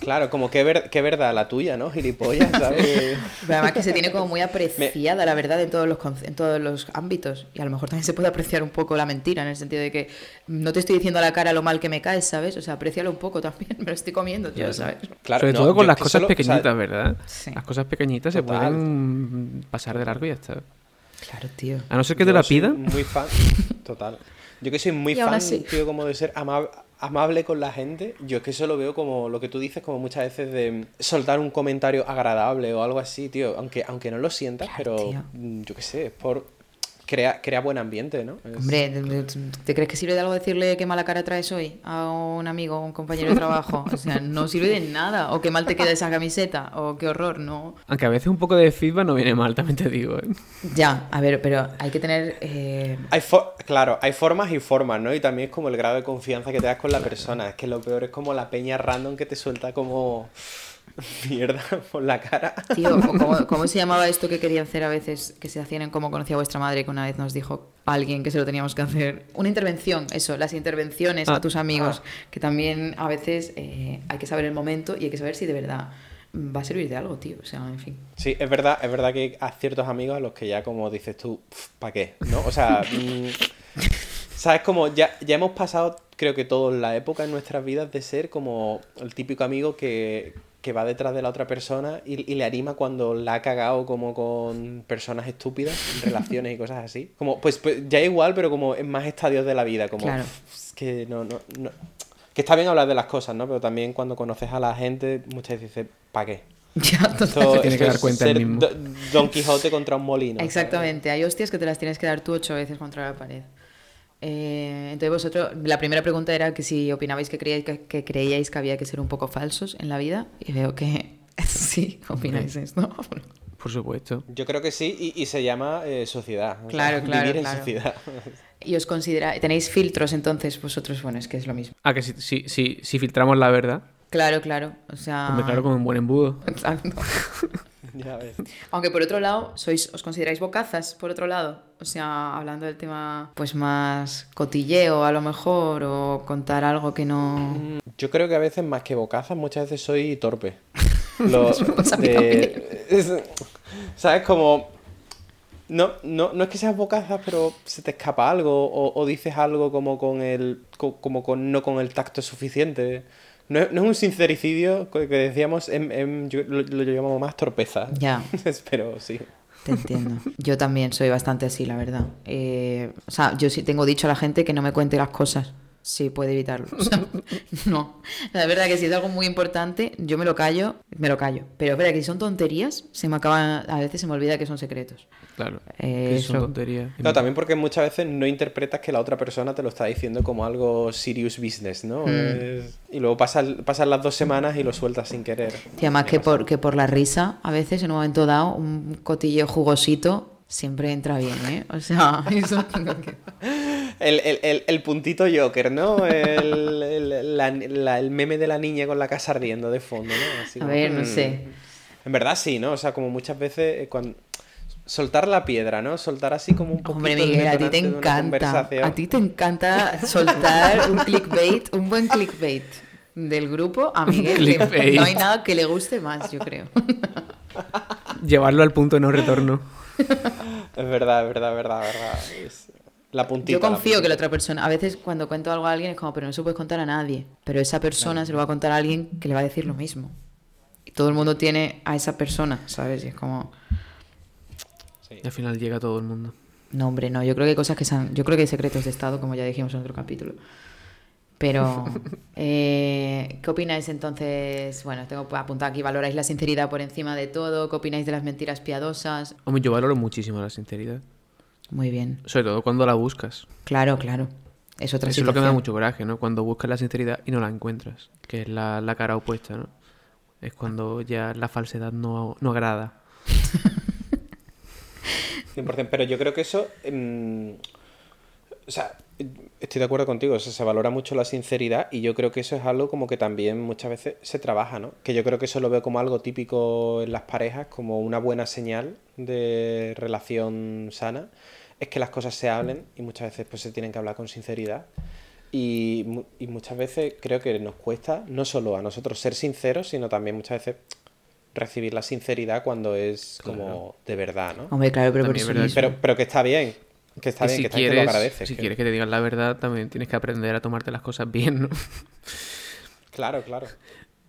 Claro, como qué, ver- qué verdad la tuya, ¿no? Gilipollas, ¿sabes? Pero además que se tiene como muy apreciada la verdad en todos, los, en todos los ámbitos. Y a lo mejor también se puede apreciar un poco la mentira, en el sentido de que no te estoy diciendo a la cara lo mal que me caes, ¿sabes? O sea, aprecialo un poco también. Me lo estoy comiendo, tío, ¿sabes? Claro, Sobre no, todo con las que cosas solo- o sea, pequeñitas, ¿verdad? Sí. Las cosas pequeñitas se pueden pasar de largo y ya está. Claro, tío. A no ser que te yo la soy pidan. Muy fan, total. Yo que soy muy fan, así. tío, como de ser ama- amable con la gente. Yo es que eso lo veo como lo que tú dices, como muchas veces de soltar un comentario agradable o algo así, tío. Aunque, aunque no lo sientas, Claro, pero tío. yo qué sé, es por. Crea, crea buen ambiente, ¿no? Es- Hombre, ¿te crees que sirve de algo decirle qué mala cara traes hoy a un amigo o un compañero de trabajo? O sea, no sirve de nada. O qué mal te queda esa camiseta. O qué horror, no. Aunque a veces un poco de feedback no viene mal, también te digo. ¿eh? Ya, a ver, pero hay que tener. eh, Hay fo- claro, hay formas y formas, ¿no? Y también es como el grado de confianza que te das con la persona. Es que lo peor es como la peña random que te suelta como mierda por la cara. Tío, ¿cómo, cómo se llamaba esto que querían hacer a veces, que se hacían en cómo conocía vuestra madre, que una vez nos dijo alguien que se lo teníamos que hacer? Una intervención, eso, las intervenciones Ah, a tus amigos, que también a veces eh, hay que saber el momento y hay que saber si de verdad va a servir de algo, tío. O sea, en fin. Sí, es verdad, es verdad que hay ciertos amigos a los que ya como dices tú, ¿para qué? ¿No? O sea, mm, sabes como ya, ya hemos pasado, creo que todos la época en nuestras vidas de ser como el típico amigo que, que va detrás de la otra persona y, y le anima cuando la ha cagado como con personas estúpidas, relaciones y cosas así. Como, pues, pues ya igual, pero como en más estadios de la vida, como Claro. es que no, no, no. Que está bien hablar de las cosas, ¿no? Pero también cuando conoces a la gente, muchas veces dices, ¿para qué? Ya, Esto, Se tiene que dar cuenta ser mismo. Do- Don Quijote contra un molino. ¿sabes? Exactamente, hay hostias que te las tienes que dar tú ocho veces contra la pared. Eh, entonces vosotros, la primera pregunta era que si opinabais que creíais que, que creíais que había que ser un poco falsos en la vida y veo que sí, opináis esto. Por supuesto. Yo creo que sí, y, y se llama eh, sociedad. o sea, Claro, claro, Vivir en claro. sociedad. Y os considera, tenéis filtros entonces vosotros, bueno, es que es lo mismo. Ah, que si, si, si, si filtramos la verdad, Claro, claro, o sea... hombre, claro, como un buen embudo. Exacto. ya ves. Aunque por otro lado, sois, os consideráis bocazas, por otro lado. O sea, hablando del tema, pues más cotilleo a lo mejor, o contar algo que no. Yo creo que a veces, más que bocazas, muchas veces soy torpe. Lo- mí de- es- ¿Sabes? Como... No, no, no es que seas bocazas, pero se te escapa algo o, o dices algo como con el co- como con no con el tacto suficiente. No es, no es un sincericidio que decíamos, em- em, yo lo, lo llamamos más torpeza. Ya. pero sí. Te entiendo. Yo también soy bastante así, la verdad. Eh, o sea, yo sí tengo dicho a la gente que no me cuente las cosas. Si puede evitarlo. O sea, no. La verdad que si es algo muy importante, yo me lo callo, me lo callo. Pero es verdad que si son tonterías, se me acaba, a veces se me olvida que son secretos. Claro. Eh, eso. tonterías. No, también porque muchas veces no interpretas que la otra persona te lo está diciendo como algo serious business, ¿no? Es- Y luego pasan, pasan las dos semanas y lo sueltas sin querer. Y además que por, que por la risa, a veces en un momento dado, un cotillo jugosito siempre entra bien, ¿eh? O sea, eso tengo que... El, el- el- el puntito Joker, ¿no? El, el- la- la- el meme de la niña con la casa riendo de fondo, ¿no? Así A como, ver, no mm. sé. En verdad sí, ¿no? O sea, como muchas veces eh, cuando... Soltar la piedra, ¿no? Soltar así como un poquito Hombre, el Miguel, a ti te encanta. conversación. A ti te encanta soltar un clickbait, un buen clickbait del grupo a Miguel. que. No hay nada que le guste más, yo creo. Llevarlo al punto de no retorno. Es verdad, es verdad, es verdad, es verdad. Es- La puntita. Yo la confío que la otra persona, a veces cuando cuento algo a alguien es como, pero no se lo puedes contar a nadie. Pero esa persona se lo va a contar a alguien que le va a decir lo mismo. Y todo el mundo tiene a esa persona, ¿sabes? Y es como. Y al final llega todo el mundo. no, hombre, no. Yo creo que hay cosas que son, yo creo que hay secretos de Estado, como ya dijimos en otro capítulo. Pero, eh, ¿qué opináis entonces? Bueno, tengo apuntado aquí, ¿valoráis la sinceridad por encima de todo? ¿Qué opináis de las mentiras piadosas? Hombre, yo valoro muchísimo la sinceridad. Muy bien. Sobre todo cuando la buscas. Claro, claro. Es otra Eso es lo que me da situación. mucho coraje, ¿no? Cuando buscas la sinceridad y no la encuentras. Que es la, la cara opuesta, ¿no? Es cuando ya la falsedad no, no agrada. 100%, pero yo creo que eso. mm, o sea, estoy de acuerdo contigo, o sea, se valora mucho la sinceridad y yo creo que eso es algo como que también muchas veces se trabaja, ¿no? Que yo creo que eso lo veo como algo típico en las parejas, como una buena señal de relación sana, es que las cosas se hablen y muchas veces pues se tienen que hablar con sinceridad. Y, y muchas veces creo que nos cuesta no solo a nosotros ser sinceros, sino también muchas veces recibir la sinceridad cuando es como de verdad, ¿no? Hombre, claro, pero por verdad mismo. Pero, pero que está bien. Que está Y bien, si que está bien que quieres, lo agradeces. si que- quieres que te digan la verdad, también tienes que aprender a tomarte las cosas bien, ¿no? Claro, claro.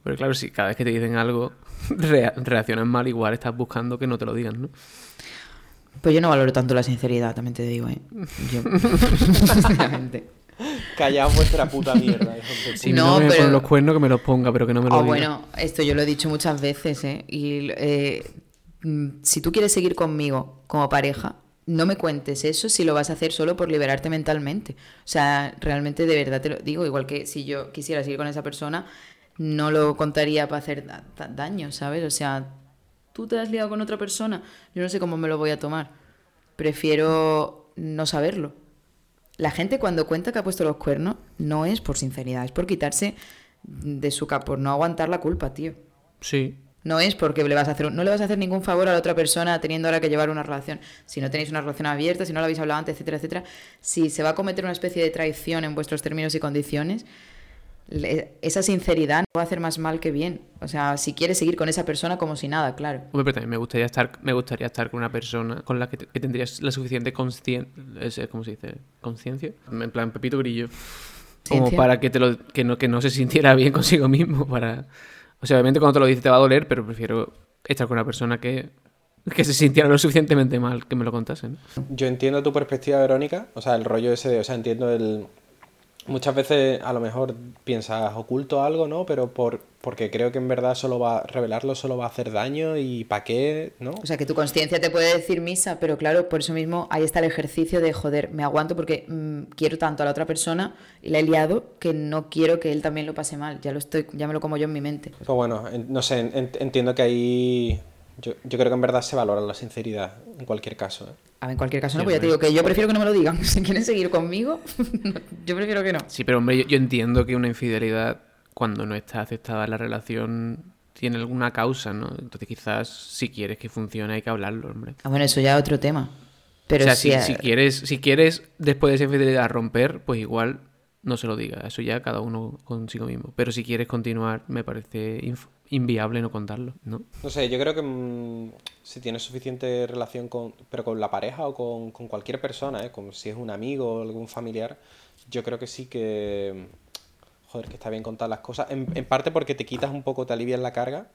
Pero claro, si cada vez que te dicen algo rea- reaccionas mal, igual estás buscando que no te lo digan, ¿no? Pues yo no valoro tanto la sinceridad, también te digo, ¿eh? Yo. Callaos vuestra puta mierda. Si No, no, me pero- ponen los cuernos, que me los ponga, pero que no me lo Ah, diga. bueno, esto yo lo he dicho muchas veces, ¿eh? Y eh, mm, si tú quieres seguir conmigo como pareja, no me cuentes eso si lo vas a hacer solo por liberarte mentalmente. O sea, realmente de verdad te lo digo, igual que si yo quisiera seguir con esa persona, no lo contaría para hacer da- da- daño, ¿sabes? O sea, tú te has liado con otra persona, yo no sé cómo me lo voy a tomar. Prefiero no saberlo. La gente cuando cuenta que ha puesto los cuernos no es por sinceridad, es por quitarse de su cap, por no aguantar la culpa, tío. Sí. No es porque le vas a hacer, no le vas a hacer ningún favor a la otra persona teniendo ahora que llevar una relación. Si no tenéis una relación abierta, si no lo habéis hablado antes, etcétera, etcétera. Si se va a cometer una especie de traición en vuestros términos y condiciones, esa sinceridad no va a hacer más mal que bien. O sea, si quieres seguir con esa persona como si nada, claro. Hombre, pero también me gustaría estar, me gustaría estar con una persona con la que, te- que tendrías la suficiente conciencia, ¿cómo se dice? Conciencia. En plan, Pepito Grillo. Como Ciencia. para que te lo, que no, que no se sintiera bien consigo mismo. Para. O sea, obviamente cuando te lo dice te va a doler, pero prefiero estar con una persona que, que se sintiera lo suficientemente mal que me lo contase, ¿no? Yo entiendo tu perspectiva, Verónica. O sea, el rollo ese de. O sea, entiendo el. Muchas veces a lo mejor piensas oculto algo, ¿no? Pero por, porque creo que en verdad solo va revelarlo solo va a hacer daño y ¿para qué? ¿No? O sea, que tu conciencia te puede decir misa, pero claro, por eso mismo ahí está el ejercicio de, joder, me aguanto porque mm, quiero tanto a la otra persona y la he liado que no quiero que él también lo pase mal. Ya lo estoy, ya me lo como yo en mi mente. Pues bueno, en- no sé, en- entiendo que ahí. Yo, yo creo que en verdad se valora la sinceridad en cualquier caso. ¿eh? A ver, en cualquier caso, no, pues ya te digo que yo prefiero que no me lo digan. Si quieren seguir conmigo, yo prefiero que no. Sí, pero hombre, yo, yo entiendo que una infidelidad, cuando no está aceptada la relación, tiene alguna causa, ¿no? Entonces quizás si quieres que funcione hay que hablarlo, hombre. Ah, bueno, eso ya es otro tema. Pero o sea, sí, si, eh, si quieres, si quieres después de esa infidelidad romper, pues igual no se lo diga. Eso ya cada uno consigo mismo. Pero si quieres continuar, me parece inviable no contarlo, ¿no? No sé, yo creo que mm, si tienes suficiente relación con, pero con la pareja o con, con cualquier persona, ¿eh? como si es un amigo o algún familiar, yo creo que sí que, joder, que está bien contar las cosas. En, en parte porque te quitas un poco, te alivias la carga,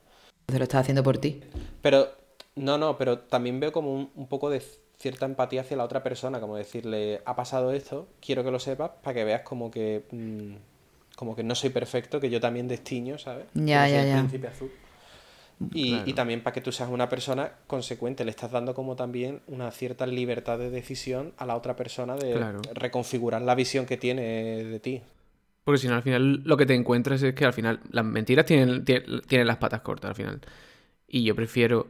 te lo estás haciendo por ti. pero no, no, pero también veo como un, un poco de cierta empatía hacia la otra persona, como decirle, ha pasado esto, quiero que lo sepas, para que veas como que, mm, como que no soy perfecto, que yo también destiño, ¿sabes? Ya, Que no soy ya, el ya. príncipe azul. Y, Claro. y también para que tú seas una persona consecuente, le estás dando como también una cierta libertad de decisión a la otra persona de Claro. reconfigurar la visión que tiene de ti. Porque si no, al final lo que te encuentras es que al final las mentiras tienen, tie- tienen las patas cortas al final. Y yo prefiero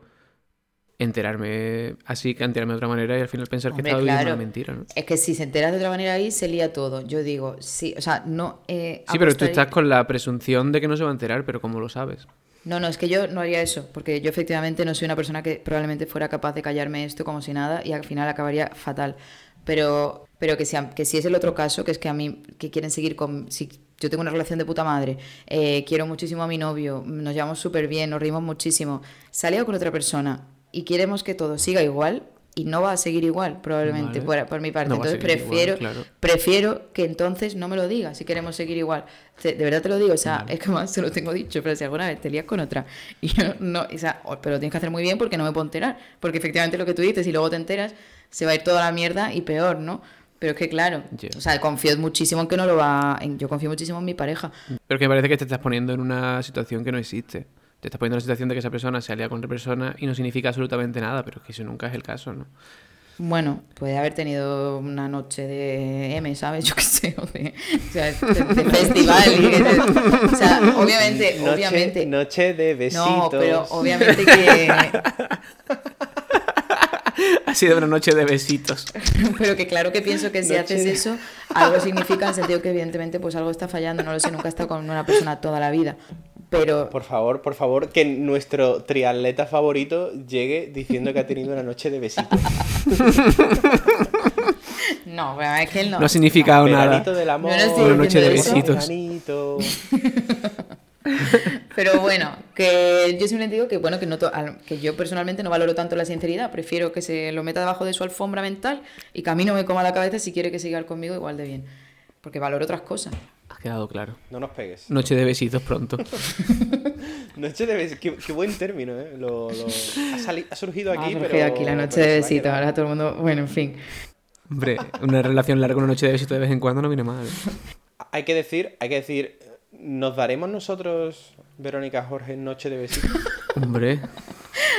enterarme así que enterarme de otra manera y al final pensar Hombre, que estaba viviendo claro. una mentira, ¿no? Es que si se enteras de otra manera ahí, se lía todo. Yo digo, sí, o sea, no. eh, Sí, pero tú estás con la presunción de que no se va a enterar, pero ¿cómo lo sabes? No, no, es que yo no haría eso, porque yo efectivamente no soy una persona que probablemente fuera capaz de callarme esto como si nada y al final acabaría fatal. Pero, pero que, si, que si es el otro caso, que es que a mí, que quieren seguir con... Si yo tengo una relación de puta madre, eh, quiero muchísimo a mi novio, nos llevamos súper bien, nos rimos muchísimo, salía con otra persona y queremos que todo siga igual y no va a seguir igual, probablemente, Vale. por, por mi parte. No entonces seguir igual, prefiero, claro. prefiero que entonces no me lo digas si queremos seguir igual. De verdad te lo digo, o sea, es que más se lo tengo dicho, pero si alguna vez te lías con otra y yo no, o sea, pero lo tienes que hacer muy bien porque no me puedo enterar, porque efectivamente lo que tú dices y luego te enteras, se va a ir toda la mierda y peor, ¿no? Pero es que claro, Ya. o sea, confío muchísimo en que no lo va, en- yo confío muchísimo en mi pareja. Pero que me parece que te estás poniendo en una situación que no existe. Te estás poniendo en la situación de que esa persona se alía con otra persona y no significa absolutamente nada, pero es que eso nunca es el caso, ¿no? Bueno, puede haber tenido una noche de M, ¿sabes? Yo qué sé, o de, o sea, de- de festival. y te- o sea, obviamente, Noche, obviamente. noche de besitos. No, pero obviamente que. Ha sido una noche de besitos. Pero que claro que pienso que si Noche haces de- eso, algo significa en el sentido que evidentemente pues algo está fallando. No lo sé, nunca he estado con una persona toda la vida. Pero Por favor, por favor, que nuestro triatleta favorito llegue diciendo que ha tenido una noche de besitos. no, bueno, es que él no. No ha significado nada. Del amor. No Una noche de eso. besitos. veranito. Pero bueno, que yo simplemente digo que bueno, que, no que yo personalmente no valoro tanto la sinceridad, prefiero que se lo meta debajo de su alfombra mental y que a mí no me coma la cabeza si quiere que siga conmigo igual de bien. Porque valoro otras cosas. Ha quedado claro. No nos pegues. Noche de besitos pronto. Noche de besitos. Qué, qué buen término, ¿eh? Lo, lo- Ha, sali- ha surgido aquí, Ah, surgido pero... aquí la noche pero de se va a besito, quedar. ahora todo el mundo, bueno, en fin. Hombre, una relación larga, una noche de besitos de vez en cuando no viene mal. Hay que decir, hay que decir, ¿nos daremos nosotros, Verónica Jorge, noche de besitos? Hombre,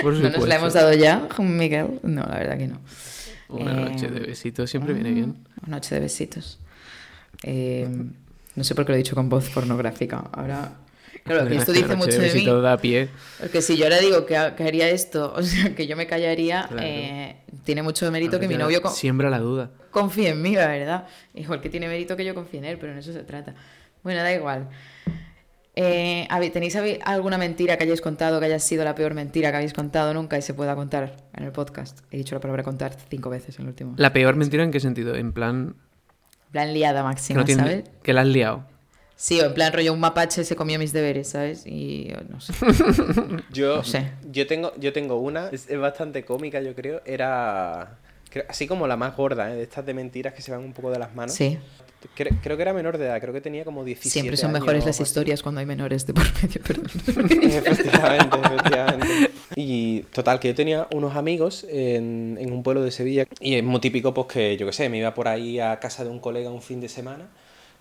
por ¿No nos la hemos dado ya, Miguel? No, la verdad que no. Una Eh, noche de besitos siempre viene bien. Una noche de besitos. Eh, no sé por qué lo he dicho con voz pornográfica. Ahora, claro, que esto dice mucho de mí. besitos da pie. Porque si yo ahora digo que, ha- que haría esto, o sea, que yo me callaría, Claro. eh, tiene mucho mérito que mi novio Siembra la duda. confíe en mí, la verdad. Igual que tiene mérito que yo confíe en él, pero en eso se trata. Bueno, da igual. Eh, ¿Tenéis alguna mentira que hayáis contado que haya sido la peor mentira que habéis contado nunca y se pueda contar en el podcast? He dicho la palabra contar cinco veces en el último. ¿La peor mentira en qué sentido? En plan. Plan liada Que, máxima, no tiene- ¿sabes? que la has liado. Sí, o en plan rollo un mapache se comió mis deberes, ¿sabes? Y no sé. Yo, No sé. yo, tengo, yo tengo una, es, es bastante cómica, yo creo. Era creo- así como la más gorda, ¿eh? de estas de mentiras que se van un poco de las manos. Sí, Cre- creo que era menor de edad, creo que tenía como 17 siempre son años mejores las historias cuando hay menores de por medio, perdón. efectivamente, efectivamente. Y total, que yo tenía unos amigos en, en un pueblo de Sevilla y es muy típico pues que, yo qué sé, me iba por ahí a casa de un colega un fin de semana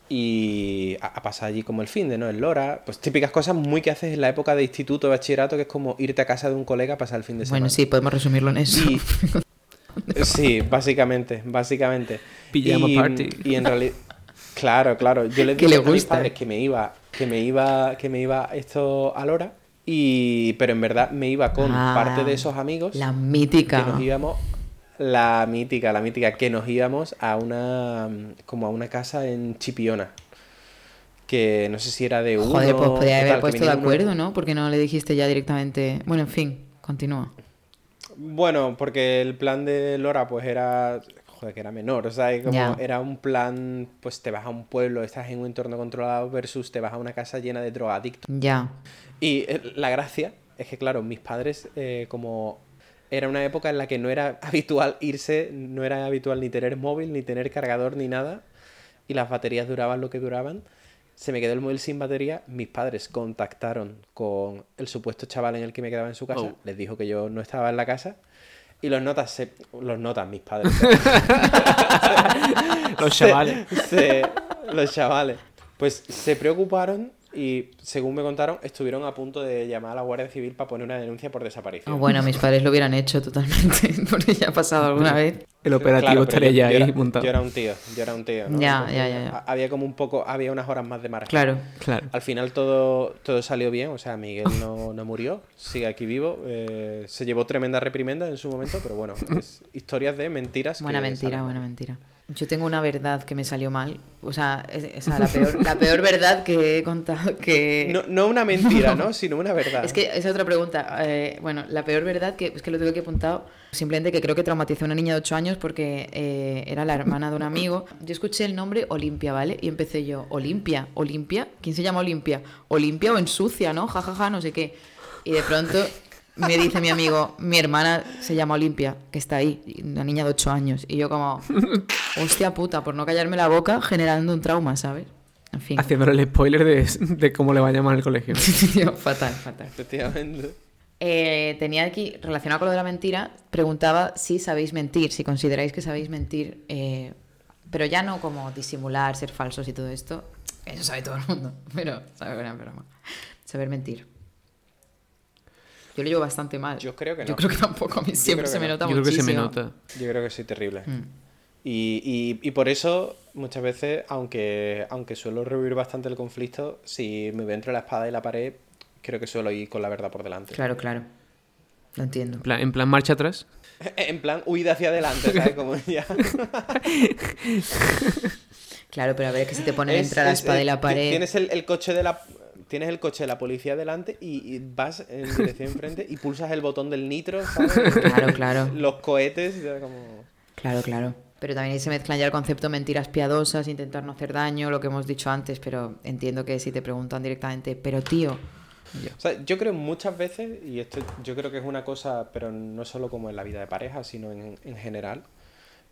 y a, a pasar allí como el fin de, ¿no? En Lora, pues típicas cosas muy que haces en la época de instituto, de bachillerato, que es como irte a casa de un colega a pasar el fin de semana. Bueno, sí, podemos resumirlo en eso. Y- Sí, básicamente, básicamente. Pijama y, party. Y en realidad, claro, claro. Yo les dije le a mis padres que me iba, que me iba, que me iba esto a Lora. Y, pero en verdad me iba con Ah, parte de esos amigos La que mítica. nos íbamos, la mítica, la mítica, que nos íbamos a una, como a una casa en Chipiona. Que no sé si era de uno. Joder, pues podría total, haber que puesto de uno- acuerdo, ¿no? Porque no le dijiste ya directamente. Bueno, en fin, continúa. Bueno, porque el plan de Lora pues era, joder, que era menor, o sea, como era un plan, pues te vas a un pueblo, estás en un entorno controlado versus te vas a una casa llena de drogadictos. Ya. Y eh, la gracia es que, claro, mis padres, eh, como era una época en la que no era habitual irse, no era habitual ni tener móvil, ni tener cargador, ni nada, y las baterías duraban lo que duraban, se me quedó el móvil sin batería, mis padres contactaron con el supuesto chaval en el que me quedaba en su casa, Oh. les dijo que yo no estaba en la casa, y los notas, se, los notas mis padres. Los Se- chavales. se- los chavales. Pues se preocuparon y, según me contaron, estuvieron a punto de llamar a la Guardia Civil para poner una denuncia por Ah, desaparición. bueno, mis padres lo hubieran hecho totalmente, porque ya ha pasado alguna vez. El operativo Claro, estaría yo- ya yo ahí era- montado. Yo era un tío, yo era un tío. ¿no? Ya, Entonces, ya, ya, ya. ha- Había como un poco, había unas horas más de margen. Claro. Claro. Al final todo, todo salió bien, o sea, Miguel no, no murió, sigue aquí vivo, eh, se llevó tremenda reprimenda en su momento, pero bueno, es historias de mentiras. Buena que mentira, salen buena mentira. Yo tengo una verdad que me salió mal. O sea, es, esa, la, peor, la peor verdad que he contado. Que... No, no una mentira, ¿no? Sino una verdad. Es que esa es otra pregunta. Eh, bueno, la peor verdad que es que lo tengo aquí apuntado. Simplemente que creo que traumaticé a una niña de 8 años porque eh, era la hermana de un amigo. Yo escuché el nombre Olimpia, ¿vale? Y empecé yo, Olimpia, Olimpia, ¿quién se llama Olimpia? Olimpia o ensucia, ¿no? Ja, ja, ja, no sé qué. Y de pronto me dice mi amigo, mi hermana se llama Olimpia, que está ahí, una niña de 8 años. Y yo como, hostia puta, por no callarme la boca, generando un trauma, ¿sabes? En fin. Haciéndole el spoiler de, de cómo le va a llamar el colegio. Tío, fatal, fatal. Efectivamente. Eh, tenía aquí, relacionado con lo de la mentira, preguntaba si sabéis mentir, si consideráis que sabéis mentir, eh, pero ya no como disimular, ser falsos y todo esto. Eso sabe todo el mundo, pero saber, broma. saber mentir. Yo lo llevo bastante mal. Yo creo que no. Yo creo que tampoco, a mí siempre se me no. nota Yo creo que se me muchísimo. nota. Yo creo que soy terrible. Mm. Y, y- y por eso, muchas veces, aunque, aunque suelo revivir bastante el conflicto, si me veo entre la espada y la pared, creo que suelo ir con la verdad por delante. Claro, claro. Lo entiendo. En plan, en plan marcha atrás. En plan, huida hacia adelante, ¿sabes? Como ya. Claro, pero a ver, que si te ponen Es- entre la es- espada y la pared. Tienes el, el coche de la. Tienes el coche de la policía delante y, y vas en dirección enfrente y pulsas el botón del nitro, ¿sabes? Claro, claro. Los cohetes y todo como. Claro, claro. Pero también ahí se mezclan ya el concepto de mentiras piadosas, intentar no hacer daño, lo que hemos dicho antes, pero entiendo que si te preguntan directamente, pero tío, yo. O sea, yo creo muchas veces, y esto yo creo que es una cosa, pero no solo como en la vida de pareja, sino en, en general,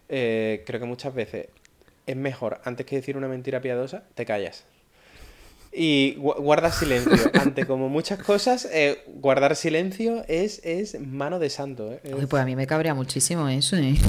eh, creo que muchas veces es mejor, antes que decir una mentira piadosa, te callas. Y gu- guardas silencio. Ante como muchas cosas, eh, guardar silencio es, es mano de santo. ¿eh? Es- pues a mí me cabrea muchísimo eso, ¿eh?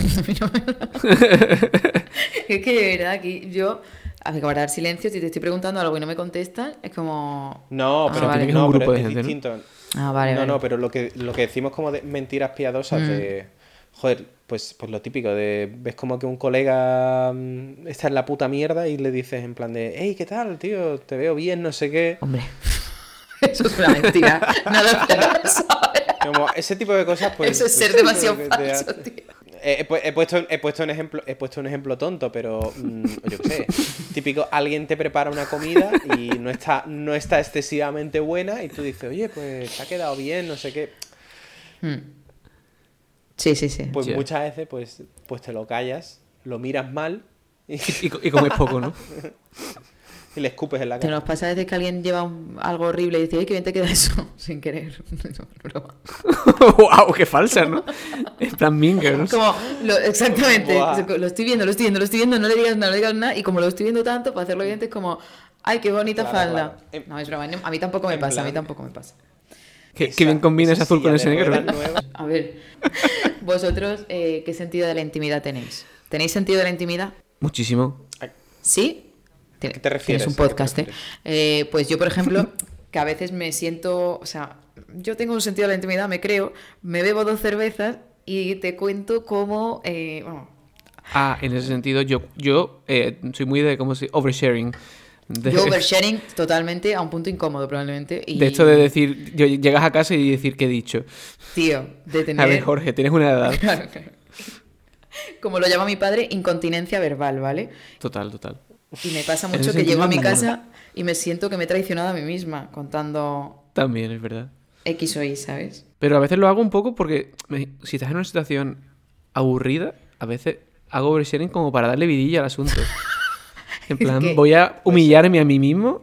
Es que de verdad, aquí yo, a guardar silencio, si te estoy preguntando algo y no me contestan, es como... No, Ah, pero, vale. Tienes no, un pero grupo de es gente, ¿no? distinto. Ah, vale, no, vale. no, pero lo que, lo que decimos como de mentiras piadosas Mm. de... Joder, pues, pues lo típico de... Ves como que un colega mm, está en la puta mierda y le dices en plan de... Hey, ¿qué tal, tío? Te veo bien, no sé qué. Hombre, eso es una mentira. Nada. Como ese tipo de cosas, pues... eso es pues, ser demasiado que te falso, ha- tío. Eh, He, pu- he puesto, he, puesto un ejemplo, he puesto un ejemplo tonto, pero mm, yo qué sé. Típico, alguien te prepara una comida y no está, no está excesivamente buena y tú dices, oye, pues te ha quedado bien, no sé qué. Mm. Sí, sí, sí. Pues Ya. muchas veces pues, pues te lo callas, lo miras mal y, Y, y comes poco, ¿no? y le escupes en la ¿Te cara. nos pasa a veces que alguien lleva un- algo horrible y dice, ay, qué bien te queda eso? Sin querer. ¡Wow! ¡Qué falsa, ¿no? En plan Mingers. Como, lo- exactamente, Buah. lo estoy viendo, lo estoy viendo, lo estoy viendo, no le digas nada, no le digas nada, y como lo estoy viendo tanto, para hacerlo evidente es como, ay, qué bonita Claro, falda. claro. En- No, es broma, a mí tampoco me en pasa, a mí plan- tampoco me pasa. Qué, Esa- qué bien combina ese azul con ese negro. A ver, vosotros, eh, ¿qué sentido de la intimidad tenéis? ¿Tenéis sentido de la intimidad? Muchísimo. ¿Sí? ¿A qué te refieres? Tienes un ¿A qué te podcast, ¿eh? Eh, Pues yo, por ejemplo, que a veces me siento, o sea, yo tengo un sentido de la intimidad, me creo, me bebo dos cervezas y te cuento cómo, eh, bueno, Ah, en ese sentido, yo, yo eh, soy muy de, ¿cómo se dice? Oversharing. De, yo oversharing totalmente a un punto incómodo probablemente. Y, de esto de decir, llegas a casa y decir qué he dicho. Tío, de tener... A ver, Jorge, tienes una edad. Claro, claro. Como lo llama mi padre, incontinencia verbal, ¿vale? Total, total. Y me pasa mucho que llego a mi casa y me siento que me he traicionado a mí misma contando También, es verdad. X o Y, ¿sabes? Pero a veces lo hago un poco porque me- si estás en una situación aburrida, a veces hago oversharing como para darle vidilla al asunto. En plan, que- voy a humillarme a mí mismo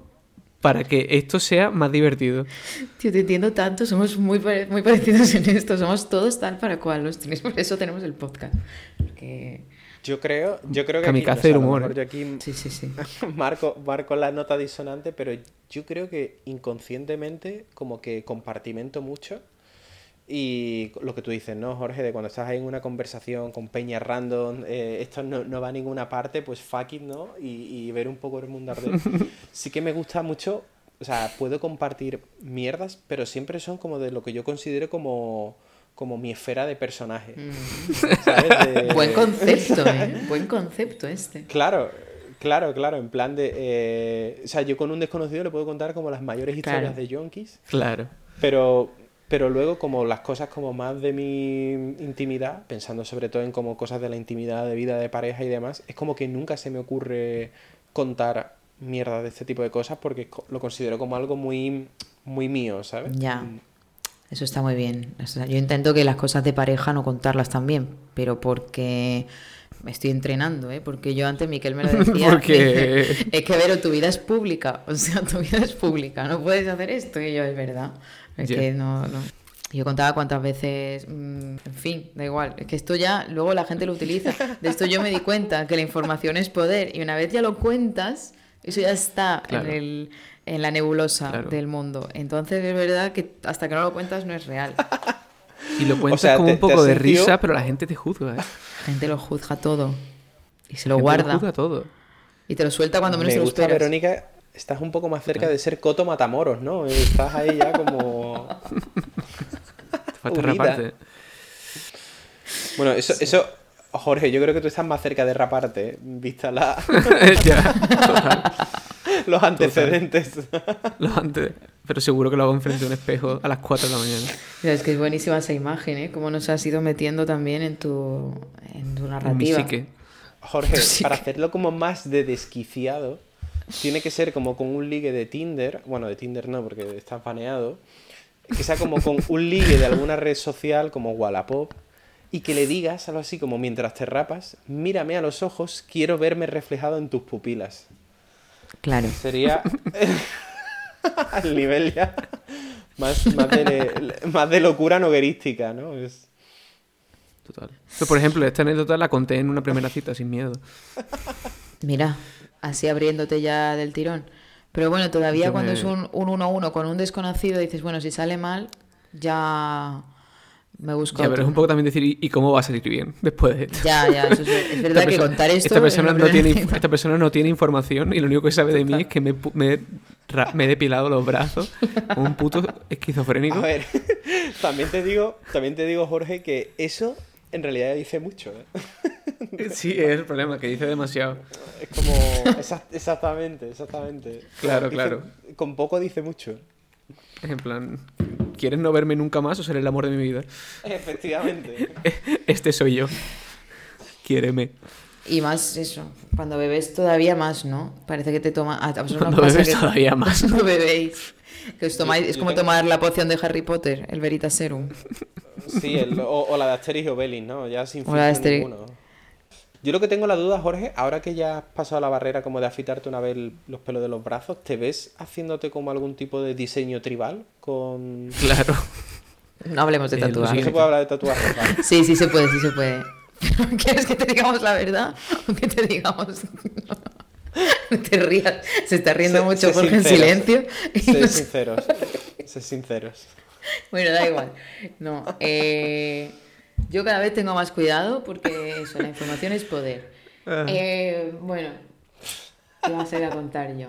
para que esto sea más divertido. Tío, te entiendo tanto, somos muy, pare- muy parecidos en esto, somos todos tal para cual los tres, por eso tenemos el podcast. Porque... Yo creo, yo creo que Kamikaze aquí, o sea, lo humor, mejor ¿eh? yo aquí Sí, sí, sí. marco, marco la nota disonante, pero yo creo que inconscientemente como que compartimento mucho y lo que tú dices, ¿no, Jorge? De cuando estás ahí en una conversación con peña random, eh, esto no, no va a ninguna parte, pues fuck it, ¿no? Y, y ver un poco el mundo arder. Sí que me gusta mucho, o sea, puedo compartir mierdas, pero siempre son como de lo que yo considero como, como mi esfera de personaje. ¿sabes? De- Buen concepto, ¿eh? Buen concepto este. Claro, claro, claro, en plan de... eh, o sea, yo con un desconocido le puedo contar como las mayores historias Claro. de yonkis, Claro. pero, pero luego como las cosas como más de mi intimidad, pensando sobre todo en como cosas de la intimidad, de vida de pareja y demás, es como que nunca se me ocurre contar mierda de este tipo de cosas porque lo considero como algo muy, muy mío, ¿sabes? Ya. Eso está muy bien. O sea, yo intento que las cosas de pareja no contarlas también, pero porque me estoy entrenando, ¿eh? Porque yo antes Miquel me lo decía. Porque- es que, Vero, tu vida es pública. O sea, tu vida es pública. No puedes hacer esto. Y yo, es verdad. Es Ya. que no, no. Yo contaba cuántas veces, mm, en fin, da igual. Es que esto ya, luego la gente lo utiliza. De esto yo me di cuenta, que la información es poder. Y una vez ya lo cuentas, eso ya está Claro. en, el, en la nebulosa Claro. del mundo. Entonces es verdad que hasta que no lo cuentas no es real. Y lo cuentas sea, como te- un poco de sentido- risa, pero la gente te juzga, ¿eh? La gente lo juzga todo. Y se La lo gente guarda. juzga todo. Y te lo suelta cuando menos Me te lo gusta, esperas. Verónica, estás un poco más cerca de ser Coto Matamoros, ¿no? Estás ahí ya como... Te falta raparte. Bueno, eso, eso, Jorge, yo creo que tú estás más cerca de raparte, ¿eh? vista la, ya, los antecedentes. Lo antes. Pero seguro que lo hago enfrente de un espejo a las 4 de la mañana. Mira, es que es buenísima esa imagen, ¿eh? Cómo nos has ido metiendo también en tu, en tu En mi narrativa. Jorge, Sí para que- hacerlo como más de desquiciado, tiene que ser como con un ligue de Tinder. Bueno, de Tinder no, porque estás baneado. Que sea como con un ligue de alguna red social, como Wallapop. Y que le digas algo así como mientras te rapas, mírame a los ojos, quiero verme reflejado en tus pupilas. Claro. Sería al nivel ya más, más, de, más de locura noguerística, ¿no? Es... Total. Pero, por ejemplo, esta anécdota la conté en una primera cita sin miedo. Mira, así abriéndote ya del tirón. Pero bueno, todavía Yo cuando me- es un 1-1-1 con un desconocido, dices, bueno, si sale mal, ya me busco Ya, pero otro. es un poco también decir, ¿y y cómo va a salir bien después de esto? Ya, ya, eso es, es verdad Esta que persona- contar esto... Esta persona, en no tiene, esta persona no tiene información y lo único que sabe de mí es que me, pu- me, me he depilado los brazos como un puto esquizofrénico. A ver, también te digo, también te digo, Jorge, que eso en realidad dice mucho, ¿eh? Sí, es el problema, que dice demasiado. Es como... exa- exactamente, exactamente. Claro, Dice- claro. Con poco dice mucho. En plan, ¿quieres no verme nunca más o ser el amor de mi vida? Efectivamente. Este soy yo. Quiéreme. Y más eso, cuando bebes todavía más, ¿no? Parece que te toma... Cuando bebes que- todavía más. Cuando bebéis. Que os tomáis, Yo- es como tengo- tomar la poción de Harry Potter, el Veritaserum. Sí, el- o, o la de Asterix y Obelix, ¿no? Ya sin O la de Asterix. ninguno. Yo lo que tengo la duda, Jorge, ahora que ya has pasado la barrera como de afitarte una vez los pelos de los brazos, ¿te ves haciéndote como algún tipo de diseño tribal con... Claro. No hablemos de Eh, ¿No tatuajes. siguiente. se puede hablar de tatuajes? Vale. Sí, sí se puede, sí se puede. ¿Quieres que te digamos la verdad? ¿O que te digamos.? No te rías. Se está riendo Sé- mucho sé Jorge en silencio. No sé- sinceros. Sed sinceros. Bueno, da igual. No. eh, yo cada vez tengo más cuidado porque eso, la información es poder. Eh, bueno, ¿qué más voy a contar yo?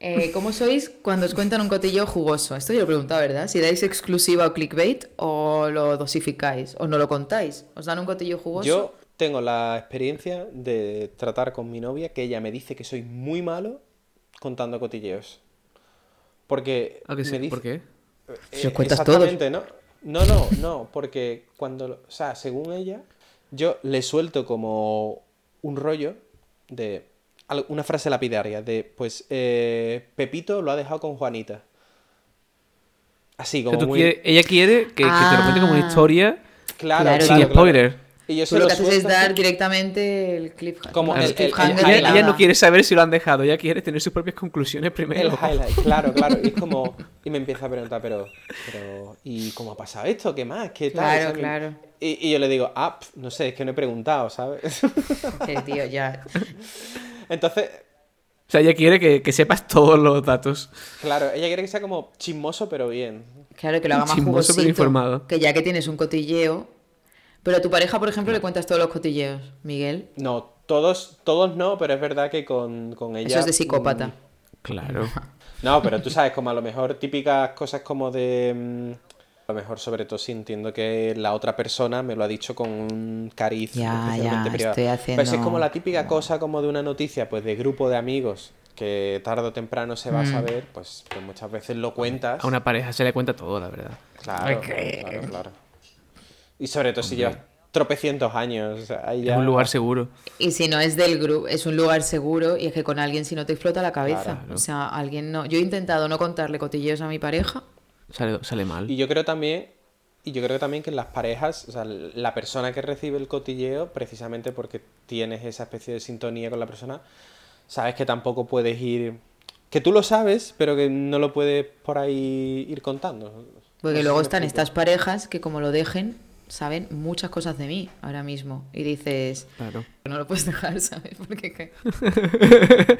Eh, ¿Cómo sois cuando os cuentan un cotillo jugoso? Esto yo lo he preguntado, ¿verdad? Si dais exclusiva o clickbait o lo dosificáis o no lo contáis. ¿Os dan un cotillo jugoso? Yo tengo la experiencia de tratar con mi novia que ella me dice que soy muy malo contando cotilleos. Porque ¿A que sí? me dice... ¿Por qué? Si os cuentas todos. Exactamente, ¿no? No, no, no, porque cuando, o sea, según ella, yo le suelto como un rollo de una frase lapidaria de, pues, eh, Pepito lo ha dejado con Juanita. Así, O sea, como tú muy... quiere- ella quiere que, que te lo cuente como una Ah. historia Claro, Claro, sin claro, claro. spoiler. Y yo Tú lo lo que haces es dar directamente el clip Como el el- el- cliffhanger el Ella, no quiere saber si lo han dejado, ella quiere tener sus propias conclusiones El primero. highlight, claro, claro. Y es como. Y me empieza a preguntar, pero. pero ¿Y cómo ha pasado esto? ¿Qué más? ¿Qué tal? Claro, ¿Sabes? claro. Y, y yo le digo, ah, pf, no sé, es que no he preguntado, ¿sabes? Que, tío, ya. Entonces, O sea, ella quiere que, que sepas todos los datos. claro, ella quiere que sea como chismoso, pero bien. Claro, que lo haga más Chismoso, pero jugosito. informado. Que ya que tienes un cotilleo. Pero a tu pareja, por ejemplo, le cuentas todos los cotilleos, Miguel. No, todos, todos no, pero es verdad que con, con ella. Eso es de psicópata. mm, Claro. No, pero tú sabes, como a lo mejor típicas cosas como de... mm, A lo mejor sobre todo si entiendo que la otra persona me lo ha dicho con un cariz Ya, especialmente ya, privado. estoy Pero si es haciendo- como la típica cosa como de una noticia, pues de grupo de amigos que tarde o temprano se va Mm. a saber, pues, pues muchas veces lo cuentas. A una pareja se le cuenta todo, la verdad. Claro, claro, claro. Y sobre todo si llevas tropecientos años. o sea, ahí ya... Es un lugar seguro. Y si no es del grupo, es un lugar seguro y es que con alguien si no te explota la cabeza. Claro. O sea, alguien no. Yo he intentado no contarle cotilleos a mi pareja. Sale, sale mal. Y yo creo también, y yo creo también que en las parejas, o sea, la persona que recibe el cotilleo, precisamente porque tienes esa especie de sintonía con la persona, sabes que tampoco puedes ir. Que tú lo sabes, pero que no lo puedes por ahí ir contando. Porque No luego están estas parejas que como lo dejen, saben muchas cosas de mí ahora mismo. Y dices, Claro. no lo puedes dejar, ¿sabes? Porque que...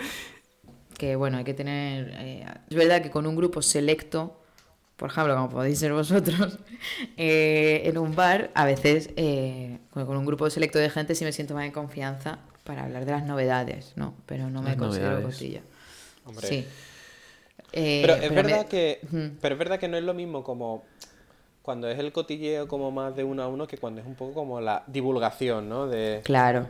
que bueno, hay que tener... eh, es verdad que con un grupo selecto, por ejemplo, como podéis ser vosotros, eh, en un bar, a veces eh, con un grupo selecto de gente sí me siento más en confianza para hablar de las novedades, ¿no? Pero no me Las considero novedades. cotilla. Hombre. Sí. Eh, Pero es verdad que. Pero es verdad que no es lo mismo como. Cuando es el cotilleo como más de uno a uno que cuando es un poco como la divulgación, ¿no? De Claro.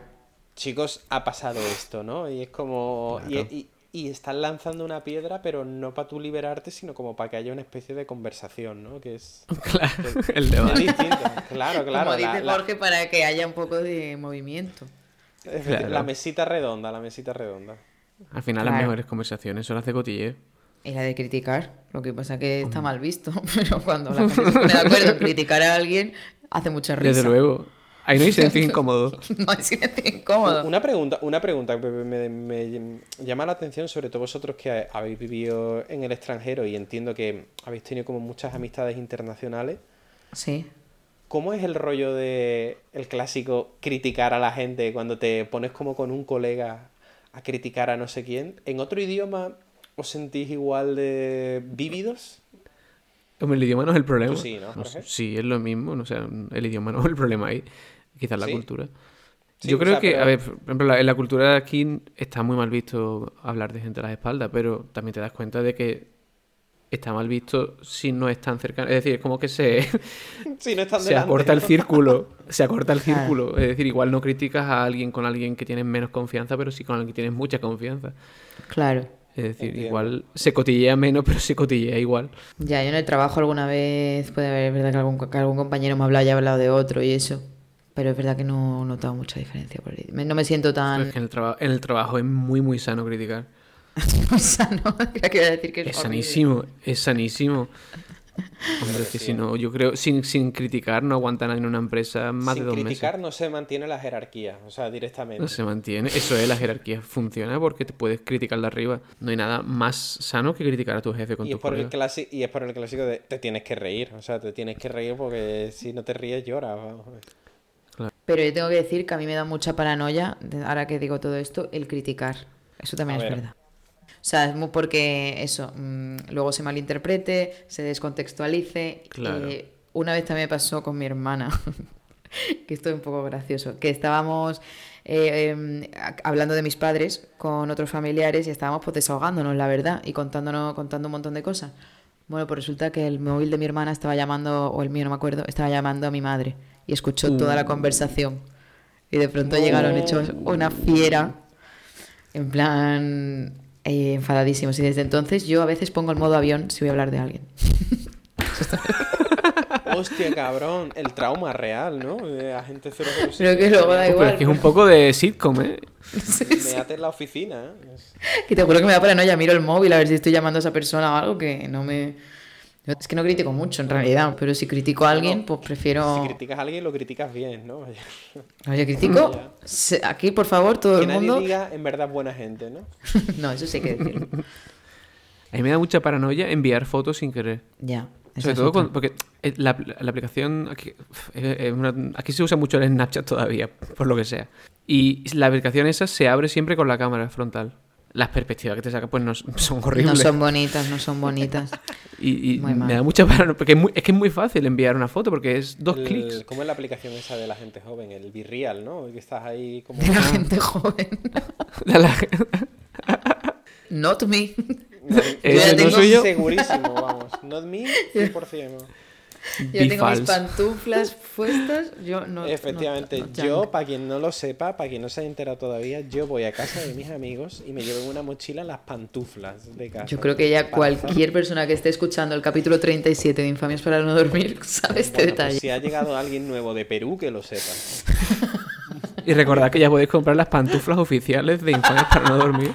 chicos, ha pasado esto, ¿no? Y es como. y- Claro. Y, y están lanzando una piedra, pero no para tú liberarte, sino como para que haya una especie de conversación, ¿no? Que es. Claro, el debate. distinto. Claro, claro. Como la- dice la- Jorge, para que haya un poco de movimiento. Claro. La mesita redonda, la mesita redonda. Al final las Claro. mejores conversaciones son las de cotilleo. Y la de criticar. Lo que pasa que está mal visto. Pero cuando la gente se pone de acuerdo en criticar a alguien, hace mucha risa. Desde luego. Ahí no hay silencio incómodo. No hay silencio incómodo. Una pregunta, una pregunta que me, me llama la atención, sobre todo vosotros que habéis vivido en el extranjero y entiendo que habéis tenido como muchas amistades internacionales. Sí. ¿Cómo es el rollo de el clásico criticar a la gente cuando te pones como con un colega a criticar a no sé quién? ¿En otro idioma os sentís igual de vívidos? Hombre, el idioma no es el problema. Tú sí, ¿no, Jorge? sí, es lo mismo. no, o sea, el idioma no es el problema ahí. Quizás la Sí. cultura. Sí, Yo o creo sea, que, pero- a ver, por ejemplo, en la cultura de aquí está muy mal visto hablar de gente a las espaldas, pero también te das cuenta de que está mal visto si no es tan cercano. Es decir, es como que se, Sí, no están se delante. acorta el círculo. Se acorta el Claro. círculo. Es decir, igual no criticas a alguien con alguien que tienes menos confianza, pero sí con alguien que tienes mucha confianza. Claro. Es decir, Entiendo. igual se cotillea menos, pero se cotillea igual. Ya, yo en el trabajo alguna vez puede haber, es verdad que algún, que algún compañero me ha hablado y ha hablado de otro y eso. Pero es verdad que no he notado mucha diferencia por ahí. Me- No me siento tan es que en el, traba- en el trabajo es muy, muy sano criticar. sano. Creo que decir que es, Es sanísimo, es sanísimo. Hombre, es que si no, yo creo, sin, sin criticar no aguanta nadie en una empresa más Sin de dos criticar meses. no se mantiene la jerarquía, o sea, directamente. No se mantiene. Eso es, la jerarquía funciona porque te puedes criticar de arriba. No hay nada más sano que criticar a tu jefe con Y es, por el y es por el clásico de te tienes que reír, o sea, te tienes que reír porque si no te ríes lloras. vamos. Pero yo tengo que decir que a mí me da mucha paranoia, ahora que digo todo esto, el criticar. Eso también A es ver. verdad. O sea, es muy porque eso, mm, luego se malinterprete, se descontextualice. Claro. Eh, una vez también pasó con mi hermana, que esto es un poco gracioso, que estábamos eh, a- hablando de mis padres con otros familiares y estábamos pues desahogándonos, la verdad, y contándonos, contando un montón de cosas. Bueno, pues resulta que el móvil de mi hermana estaba llamando, o el mío no me acuerdo, estaba llamando a mi madre y escuchó toda la conversación. Y de pronto llegaron hechos una fiera, en plan eh, enfadadísimos. Y desde entonces yo a veces pongo el modo avión si voy a hablar de alguien. Hostia, cabrón, el trauma real, ¿no? De agente 007. Pero que luego da Uh, pero igual. es que es un poco de sitcom, ¿eh? Meate en la oficina, ¿eh? Es- Que te juro que me da paranoia, miro el móvil a ver si estoy llamando a esa persona o algo que no me... Es que no critico mucho en realidad, pero si critico a alguien, no. pues prefiero... Si criticas a alguien, lo criticas bien, ¿no? Oye, critico... Ya. se- Aquí, por favor, todo Que el nadie mundo... diga en verdad buena gente, ¿no? no, eso sí hay que decirlo. A mí me da mucha paranoia enviar fotos sin querer. Ya. Sobre todo con- porque eh, la, la aplicación. Una- aquí se usa mucho el Snapchat todavía, por lo que sea. Y la aplicación esa se abre siempre con la cámara frontal. Las perspectivas que te saca pues no, son No horribles. son bonitas, no son bonitas. Y, y Muy mal. me da mucha paranoia. Porque es, muy, es que es muy fácil enviar una foto porque es dos El- clics. ¿Cómo es la aplicación esa de la gente joven? El Virreal, ¿no? Que estás ahí como... De la gente joven. La- la- Not me. Ese ya no tengo soy yo. Segurísimo, vamos. Not me, 100%. Yo tengo mis pantuflas puestas. Yo no. Efectivamente, no- no yo, para quien no lo sepa, para quien no se haya enterado todavía, yo voy a casa de mis amigos y me llevo en una mochila las pantuflas de casa. Yo creo que ya cualquier persona que esté escuchando el capítulo 37 de Infamias para no dormir sabe este Bueno, pues detalle. si ha llegado alguien nuevo de Perú, que lo sepa. Y recordad que ya podéis comprar las pantuflas oficiales de Infames para no dormir.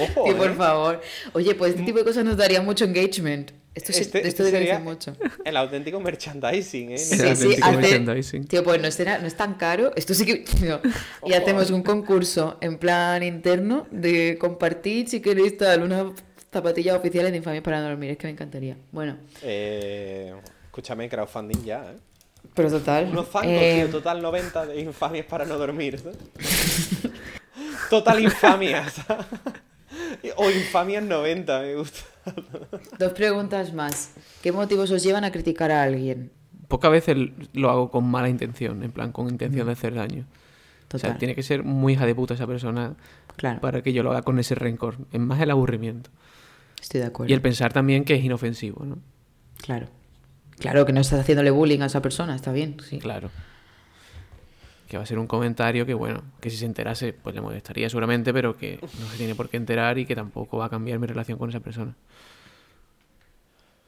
Ojo, Sí, por ¿eh? favor. Oye, pues este tipo de cosas nos daría mucho engagement. Esto, sí- Este, esto este sería mucho. el auténtico merchandising, ¿eh? Sí, El sí, auténtico hace- merchandising. Tío, pues no es, no es tan caro. Esto sí que. no. Y hacemos un concurso en plan interno de compartir, si queréis, tal, unas zapatillas oficiales de Infamias para no dormir. Es que me encantaría. Bueno, Eh, Escúchame, crowdfunding ya, ¿eh? Pero total. Unos zancos, eh, tío, total 90 de infamias para no dormir. ¿no? total infamias. o infamias 90, me gusta. Dos preguntas más. ¿Qué motivos os llevan a criticar a alguien? Pocas veces lo hago con mala intención, en plan, con intención de hacer daño. O Total. sea, tiene que ser muy hija de puta esa persona Claro, para que yo lo haga con ese rencor. Es más el aburrimiento. estoy de acuerdo. Y el pensar también que es inofensivo, ¿no? Claro. Claro que no estás haciéndole bullying a esa persona, está bien, sí. Claro. Que va a ser un comentario que, bueno, que si se enterase, pues le molestaría seguramente, pero que no se tiene por qué enterar y que tampoco va a cambiar mi relación con esa persona.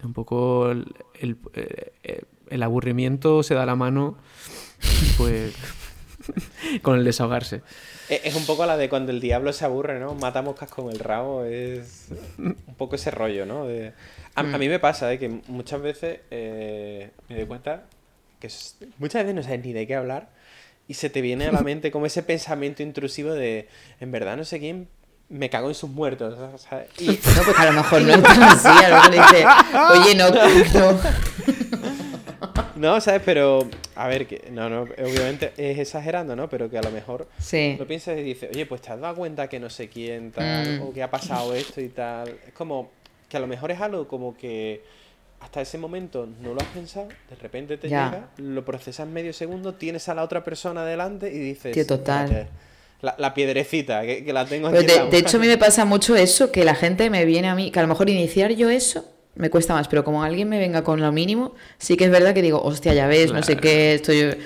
Un poco el, el, eh, el aburrimiento se da la mano, pues, con el desahogarse. Es un poco la de cuando el diablo se aburre, ¿no? Mata moscas con el rabo. Es un poco ese rollo, ¿no? De- A, a mí me pasa, ¿eh? Que muchas veces eh, me doy cuenta que muchas veces no sabes ni de qué hablar y se te viene a la mente como ese pensamiento intrusivo de, en verdad, no sé quién, me cago en sus muertos, ¿sabes? Y, No, pues a lo mejor no así, a lo mejor le dice, oye, no, no. no, ¿sabes? Pero, a ver, que no, no, obviamente es exagerando, ¿no? Pero que a lo mejor Sí, lo piensas y dices, oye, pues te has dado cuenta que no sé quién, tal, Mm. o que ha pasado esto y tal. Es como que a lo mejor es algo como que hasta ese momento no lo has pensado, de repente te Ya. llega, lo procesas medio segundo, tienes a la otra persona delante y dices, Tío, total. "Espérate, La, la piedrecita, que, que la tengo aquí. de, la de mano". hecho a mí me pasa mucho eso, que la gente me viene a mí, que a lo mejor iniciar yo eso me cuesta más, pero como alguien me venga con lo mínimo, sí que es verdad que digo, hostia, ya ves, no sé qué, estoy...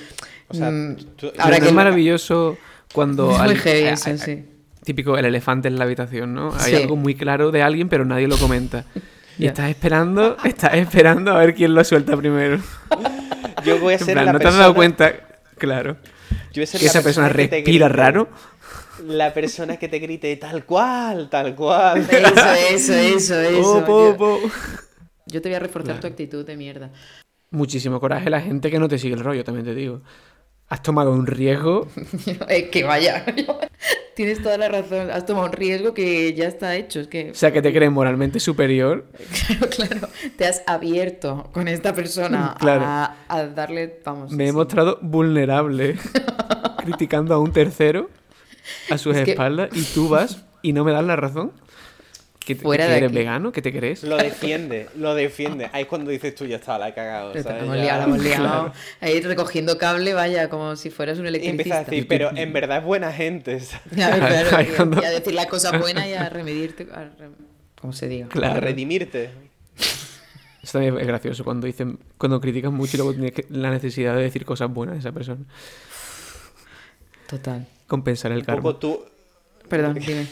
O sea, mm, tú- ahora es que... maravilloso cuando... Es muy al- heavy a- eso, a- sí. Típico el elefante en la habitación, ¿no? Hay Sí. algo muy claro de alguien, pero nadie lo comenta. Y Ya. estás esperando, estás esperando a ver quién lo suelta primero. Yo voy a En ser plan, la ¿no te has dado cuenta? Claro. yo voy a ser Que la esa persona que respira grite- raro. La persona que te grite tal cual, tal cual. Eso, eso, eso, eso. Oh, po, yo, po. yo te voy a reforzar tu actitud de mierda. Muchísimo coraje la gente que no te sigue el rollo, también te digo. Has tomado un riesgo. Que vaya, tienes toda la razón, has tomado un riesgo que ya está hecho, es que... O sea, que te crees moralmente superior. Claro, claro. Te has abierto con esta persona Claro. a, a darle, vamos. Me he mostrado vulnerable. criticando a un tercero a sus Es que- espaldas. Y tú vas y no me das la razón. ¿Que, te- Fuera que de eres aquí. vegano? ¿Qué te crees? Lo defiende, lo defiende. Ahí es cuando dices tú, ya está, la he cagado. ¿sabes? hemos Ya- liado, la hemos liado. Claro. Ahí recogiendo cable, vaya, como si fueras un Y electricista. empiezas a decir, pero en verdad es buena gente. ¿sabes? Claro, claro, Ahí y- cuando- y a decir la cosa buena y a remedirte. a re- Como se diga. A redimirte. Eso también es gracioso cuando dicen, cuando critican mucho y luego tienes que- la necesidad de decir cosas buenas de esa persona. Total. Compensar el Un poco karma. tú. Perdón, dime.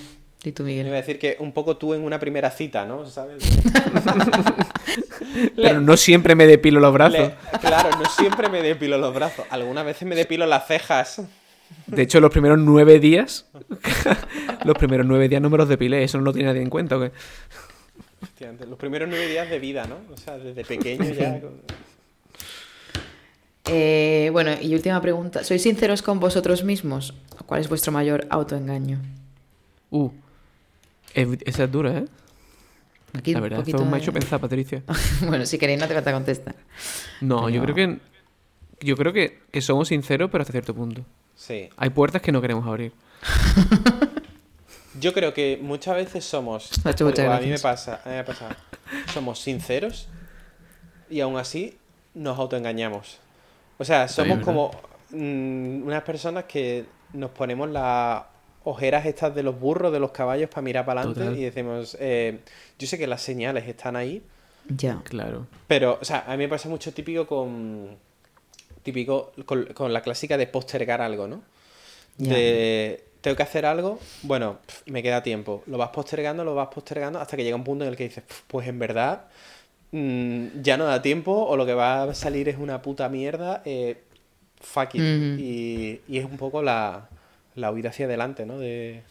Di tú, Iba a Miguel. decir que un poco tú en una primera cita, ¿no? ¿Sabes? Pero no siempre me depilo los brazos. Le- claro, no siempre me depilo los brazos. Algunas veces me depilo las cejas. De hecho, los primeros nueve días, los primeros nueve días no me los depilé, eso no lo tiene nadie en cuenta. ¿o qué? Hostia, antes- los primeros nueve días de vida, ¿no? O sea, desde pequeño ya. Eh, bueno, y última pregunta. ¿Sois sinceros con vosotros mismos? ¿Cuál es vuestro mayor autoengaño? Uh, es- esa es dura, ¿eh? Aquí La verdad, poquito esto me ha hecho pensar, Patricia. bueno, si queréis no te falta contestar. No, yo creo que yo creo que, que somos sinceros, pero hasta cierto punto. Sí. Hay puertas que no queremos abrir. Yo creo que muchas veces somos. Me ha hecho muchas o a mí me pasa, a mí me pasa. Somos sinceros y aún así nos autoengañamos. O sea, somos como mm, unas personas que nos ponemos las ojeras estas de los burros, de los caballos para mirar para adelante y decimos, eh, yo sé que las señales están ahí, Ya. Claro. pero, o sea, a mí me pasa mucho típico con. Típico con, con la clásica de postergar algo, ¿no? Ya. De. Tengo que hacer algo, bueno, me queda tiempo. Lo vas postergando, lo vas postergando hasta que llega un punto en el que dices, "Pf, pues en verdad mm, ya no da tiempo o lo que va a salir es una puta mierda. eh, fuck it. Y es un poco la, la huida hacia adelante, ¿no? De...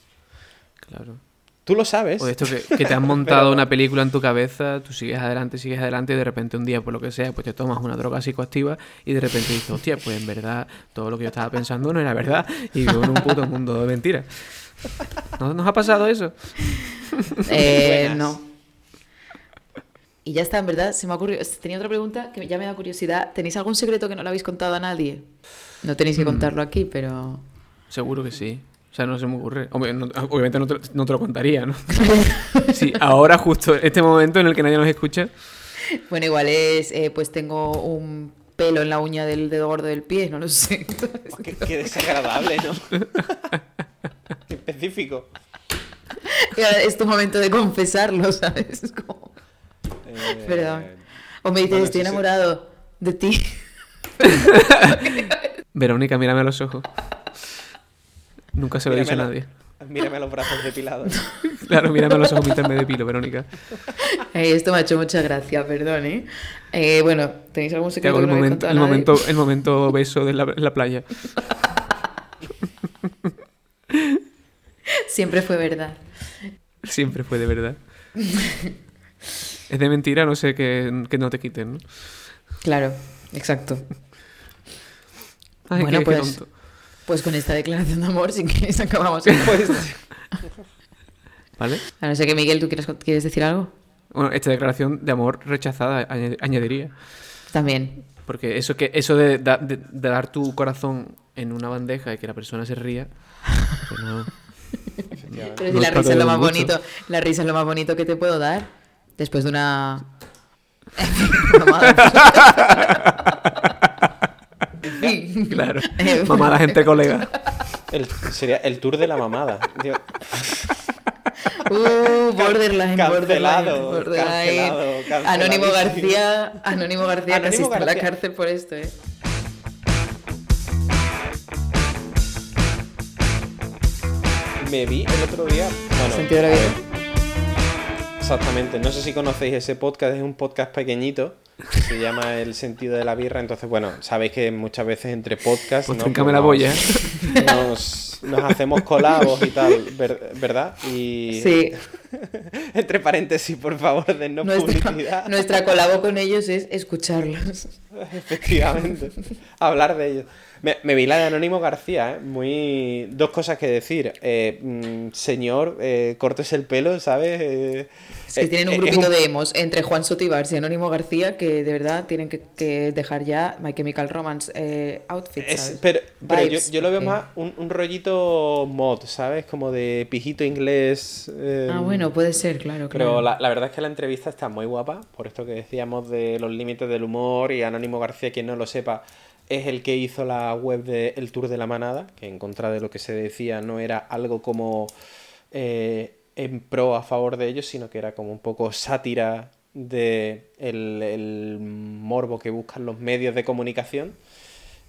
Claro. Tú lo sabes. O esto que, que te has montado Pero- una película en tu cabeza, tú sigues adelante, sigues adelante y de repente un día, por lo que sea, pues te tomas una droga psicoactiva y de repente dices, hostia, pues en verdad todo lo que yo estaba pensando no era verdad y vivo en un puto mundo de mentiras. ¿No nos ha pasado eso? Eh, no. Y ya está, en verdad, se me ha ocurrido. Tenía otra pregunta que ya me da curiosidad. ¿Tenéis algún secreto que no le habéis contado a nadie? No tenéis que Mm. contarlo aquí, pero. Seguro que sí. O sea, no se me ocurre. Hombre, no- obviamente no te, no te lo contaría, ¿no? Sí, ahora justo este momento en el que nadie nos escucha. Bueno, igual es. eh, pues tengo un pelo en la uña del dedo gordo del pie, no lo sé. Qué, qué desagradable, ¿no? Qué específico. Y ahora es tu momento de confesarlo, ¿sabes? Es como- Eh, Perdón. O me dices, bueno, estoy sí, sí. enamorado de ti. Verónica, mírame a los ojos. Nunca se lo he dicho a nadie. Mírame los brazos depilados. Claro, mírame a los ojos mientras me depilo, Verónica. Eh, esto me ha hecho mucha gracia, perdón, ¿eh? Eh, bueno, ¿tenéis algún secreto que el no momento, el momento, el momento beso de la, en la playa. Siempre fue verdad. Siempre fue de verdad. Es de mentira, no sé que, que no te quiten, ¿no? Claro, exacto. Ay, Bueno, qué, qué pues- tonto. Pues con esta declaración de amor, si queréis, acabamos. Pues, ¿Vale? A no ser que Miguel, ¿tú quieres, quieres decir algo? Bueno, esta declaración de amor rechazada añad- añadiría. También. Porque eso que eso de, da- de- de dar tu corazón en una bandeja y que la persona se ría, pues no. Pero si No la risa es lo más gusto. bonito. La risa es lo más bonito que te puedo dar. Después de una. Claro. Eh, Mamadas entre colegas. El- sería el tour de la mamada. Uh, borderline, Cancelado, borderline, cancelado. Anónimo. García, Anónimo García casi Anónimo está en la García. cárcel por esto, ¿eh? Me vi el otro día. Bueno, Sentido de la vida. Exactamente. No sé si conocéis ese podcast, es un podcast pequeñito. que Se llama El sentido de la birra. Entonces, bueno, sabéis que muchas veces entre podcasts. Pues ¿no? la nos- boya. Nos, nos hacemos colabos y tal, ver- ¿verdad? Y Sí, entre paréntesis, por favor, dennos nuestra, publicidad. nuestra colabo con ellos es escucharlos. Efectivamente. Hablar de ellos. Me, me vi la de Anónimo García, ¿eh? Muy... Dos cosas que decir. Eh, mm, señor, eh, cortes el pelo, ¿sabes? Es que eh, tienen un eh, grupito de emos entre Juan Sotibar y Anónimo García que de verdad tienen que, que dejar ya My Chemical Romance eh, outfits, pero pero yo, lo veo más un, un rollito mod, ¿sabes? Como de pijito inglés. eh, Ah, bueno, puede ser, claro, claro. Pero la, la verdad es que la entrevista está muy guapa, por esto que decíamos de los límites del humor y Anónimo García, quien no lo sepa, es el que hizo la web de El Tour de la Manada, que en contra de lo que se decía no era algo como eh, en pro a favor de ellos, sino que era como un poco sátira de el, el morbo que buscan los medios de comunicación.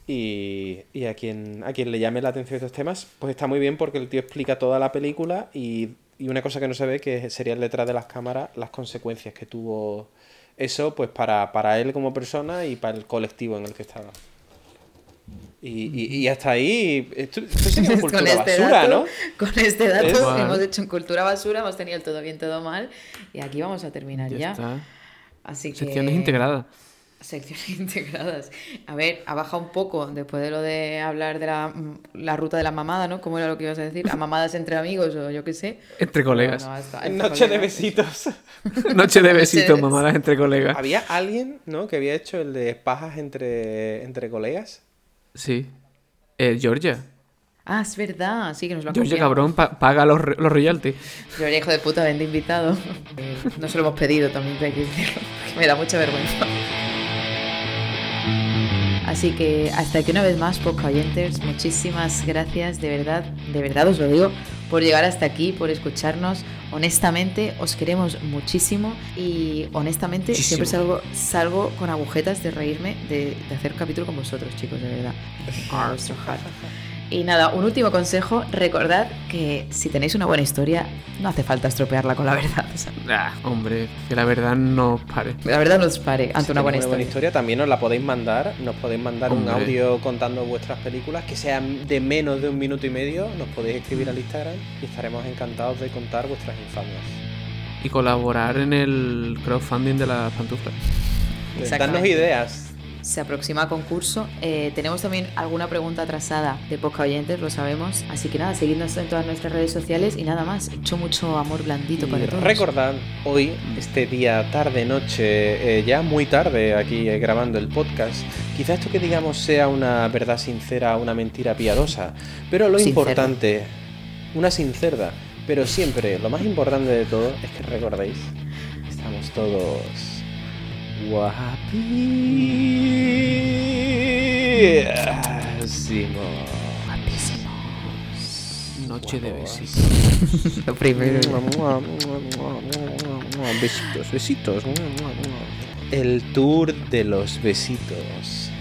Y, y a, quien, a quien le llame la atención estos temas, pues está muy bien porque el tío explica toda la película y, y una cosa que no se ve, que sería el detrás de las cámaras, las consecuencias que tuvo eso pues para, para él como persona y para el colectivo en el que estaba. Y, y, y hasta ahí, esto, esto sería una cultura basura, dato, ¿no? Con este dato Es- hemos hecho en cultura basura, hemos tenido el todo bien, todo mal. Y aquí vamos a terminar ya. Ya está. Así que... Secciones integradas. Secciones integradas. A ver, ha bajado un poco después de lo de hablar de la, la ruta de la mamada, ¿no? ¿Cómo era lo que ibas a decir? ¿A mamadas entre amigos o yo qué sé? Entre colegas. No, no, hasta- entre Noche de colegas. besitos. Noche de besitos, de- mamadas entre colegas. Había alguien, ¿no? Que había hecho el de pajas entre, entre colegas. Sí. Eh, Georgia. Ah, es verdad, sí que nos lo han Georgia, copiado. cabrón, pa- paga los, los royalties. Georgia, hijo de puta, vende invitado. Eh, no se lo hemos pedido también, hay que decirlo. Me da mucha vergüenza. Así que hasta aquí una vez más, Poca Oyentes, muchísimas gracias, de verdad, de verdad os lo digo, por llegar hasta aquí, por escucharnos. Honestamente, os queremos muchísimo y honestamente Muchísimo. siempre salgo, salgo con agujetas de reírme de, de hacer capítulo con vosotros, chicos, de verdad. Y nada, un último consejo, recordad que si tenéis una buena historia, no hace falta estropearla con la verdad. o sea, Ah, hombre, que la verdad no os pare. la verdad no os pare ante Si una buena tenéis historia. también nos la podéis mandar. Nos podéis mandar un audio contando vuestras películas que sean de menos de un minuto y medio. Nos podéis escribir al Instagram y estaremos encantados de contar vuestras infamias. Y colaborar en el crowdfunding de las pantuflas. Darnos ideas. Se aproxima concurso. Eh, tenemos también alguna pregunta atrasada de poca oyentes, lo sabemos. Así que nada, seguidnos en todas nuestras redes sociales y nada más. Hecho mucho amor blandito para todos. Recordad, hoy, este día, tarde, noche, eh, ya muy tarde aquí eh, grabando el podcast, quizá esto que digamos sea una verdad sincera, una mentira piadosa, pero lo Sincera. importante, una sincerda, pero siempre, lo más importante de todo es que recordéis, estamos todos guapísimos. Noche de besitos. Lo primero. Besitos, besitos. El tour de los besitos.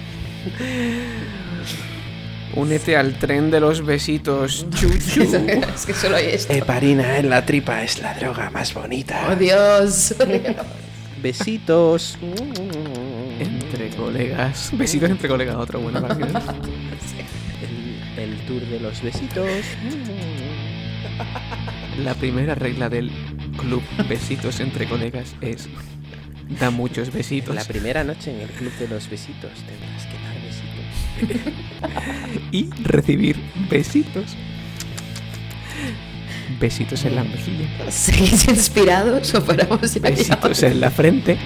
Únete al tren de los besitos. Chu, chu. es que solo hay esto. Heparina en la tripa es la droga más bonita. ¡Oh, Dios! Besitos. Entre colegas. Besitos entre colegas, otra buena canción. El, el tour de los besitos. La primera regla del club Besitos entre colegas es da muchos besitos La primera noche en el club de los besitos tendrás que dar besitos. y recibir besitos. Besitos en la mejilla, ¿Seguís inspirados o paramos ya? besitos en la frente,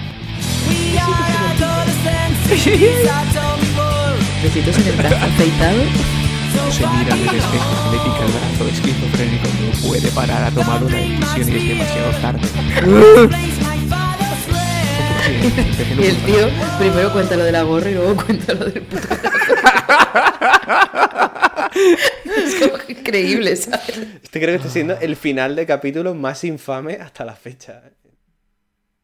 Besitos en el brazo afeitado. se mira en el espejo, le pica el brazo esquizofrénico, no puede parar a tomar una decisión y es demasiado tarde. Y el tío primero cuenta lo de la gorra y luego cuenta lo del puto Es como increíble, ¿sabes? Este creo que está siendo el final de capítulo más infame hasta la fecha. ¿eh?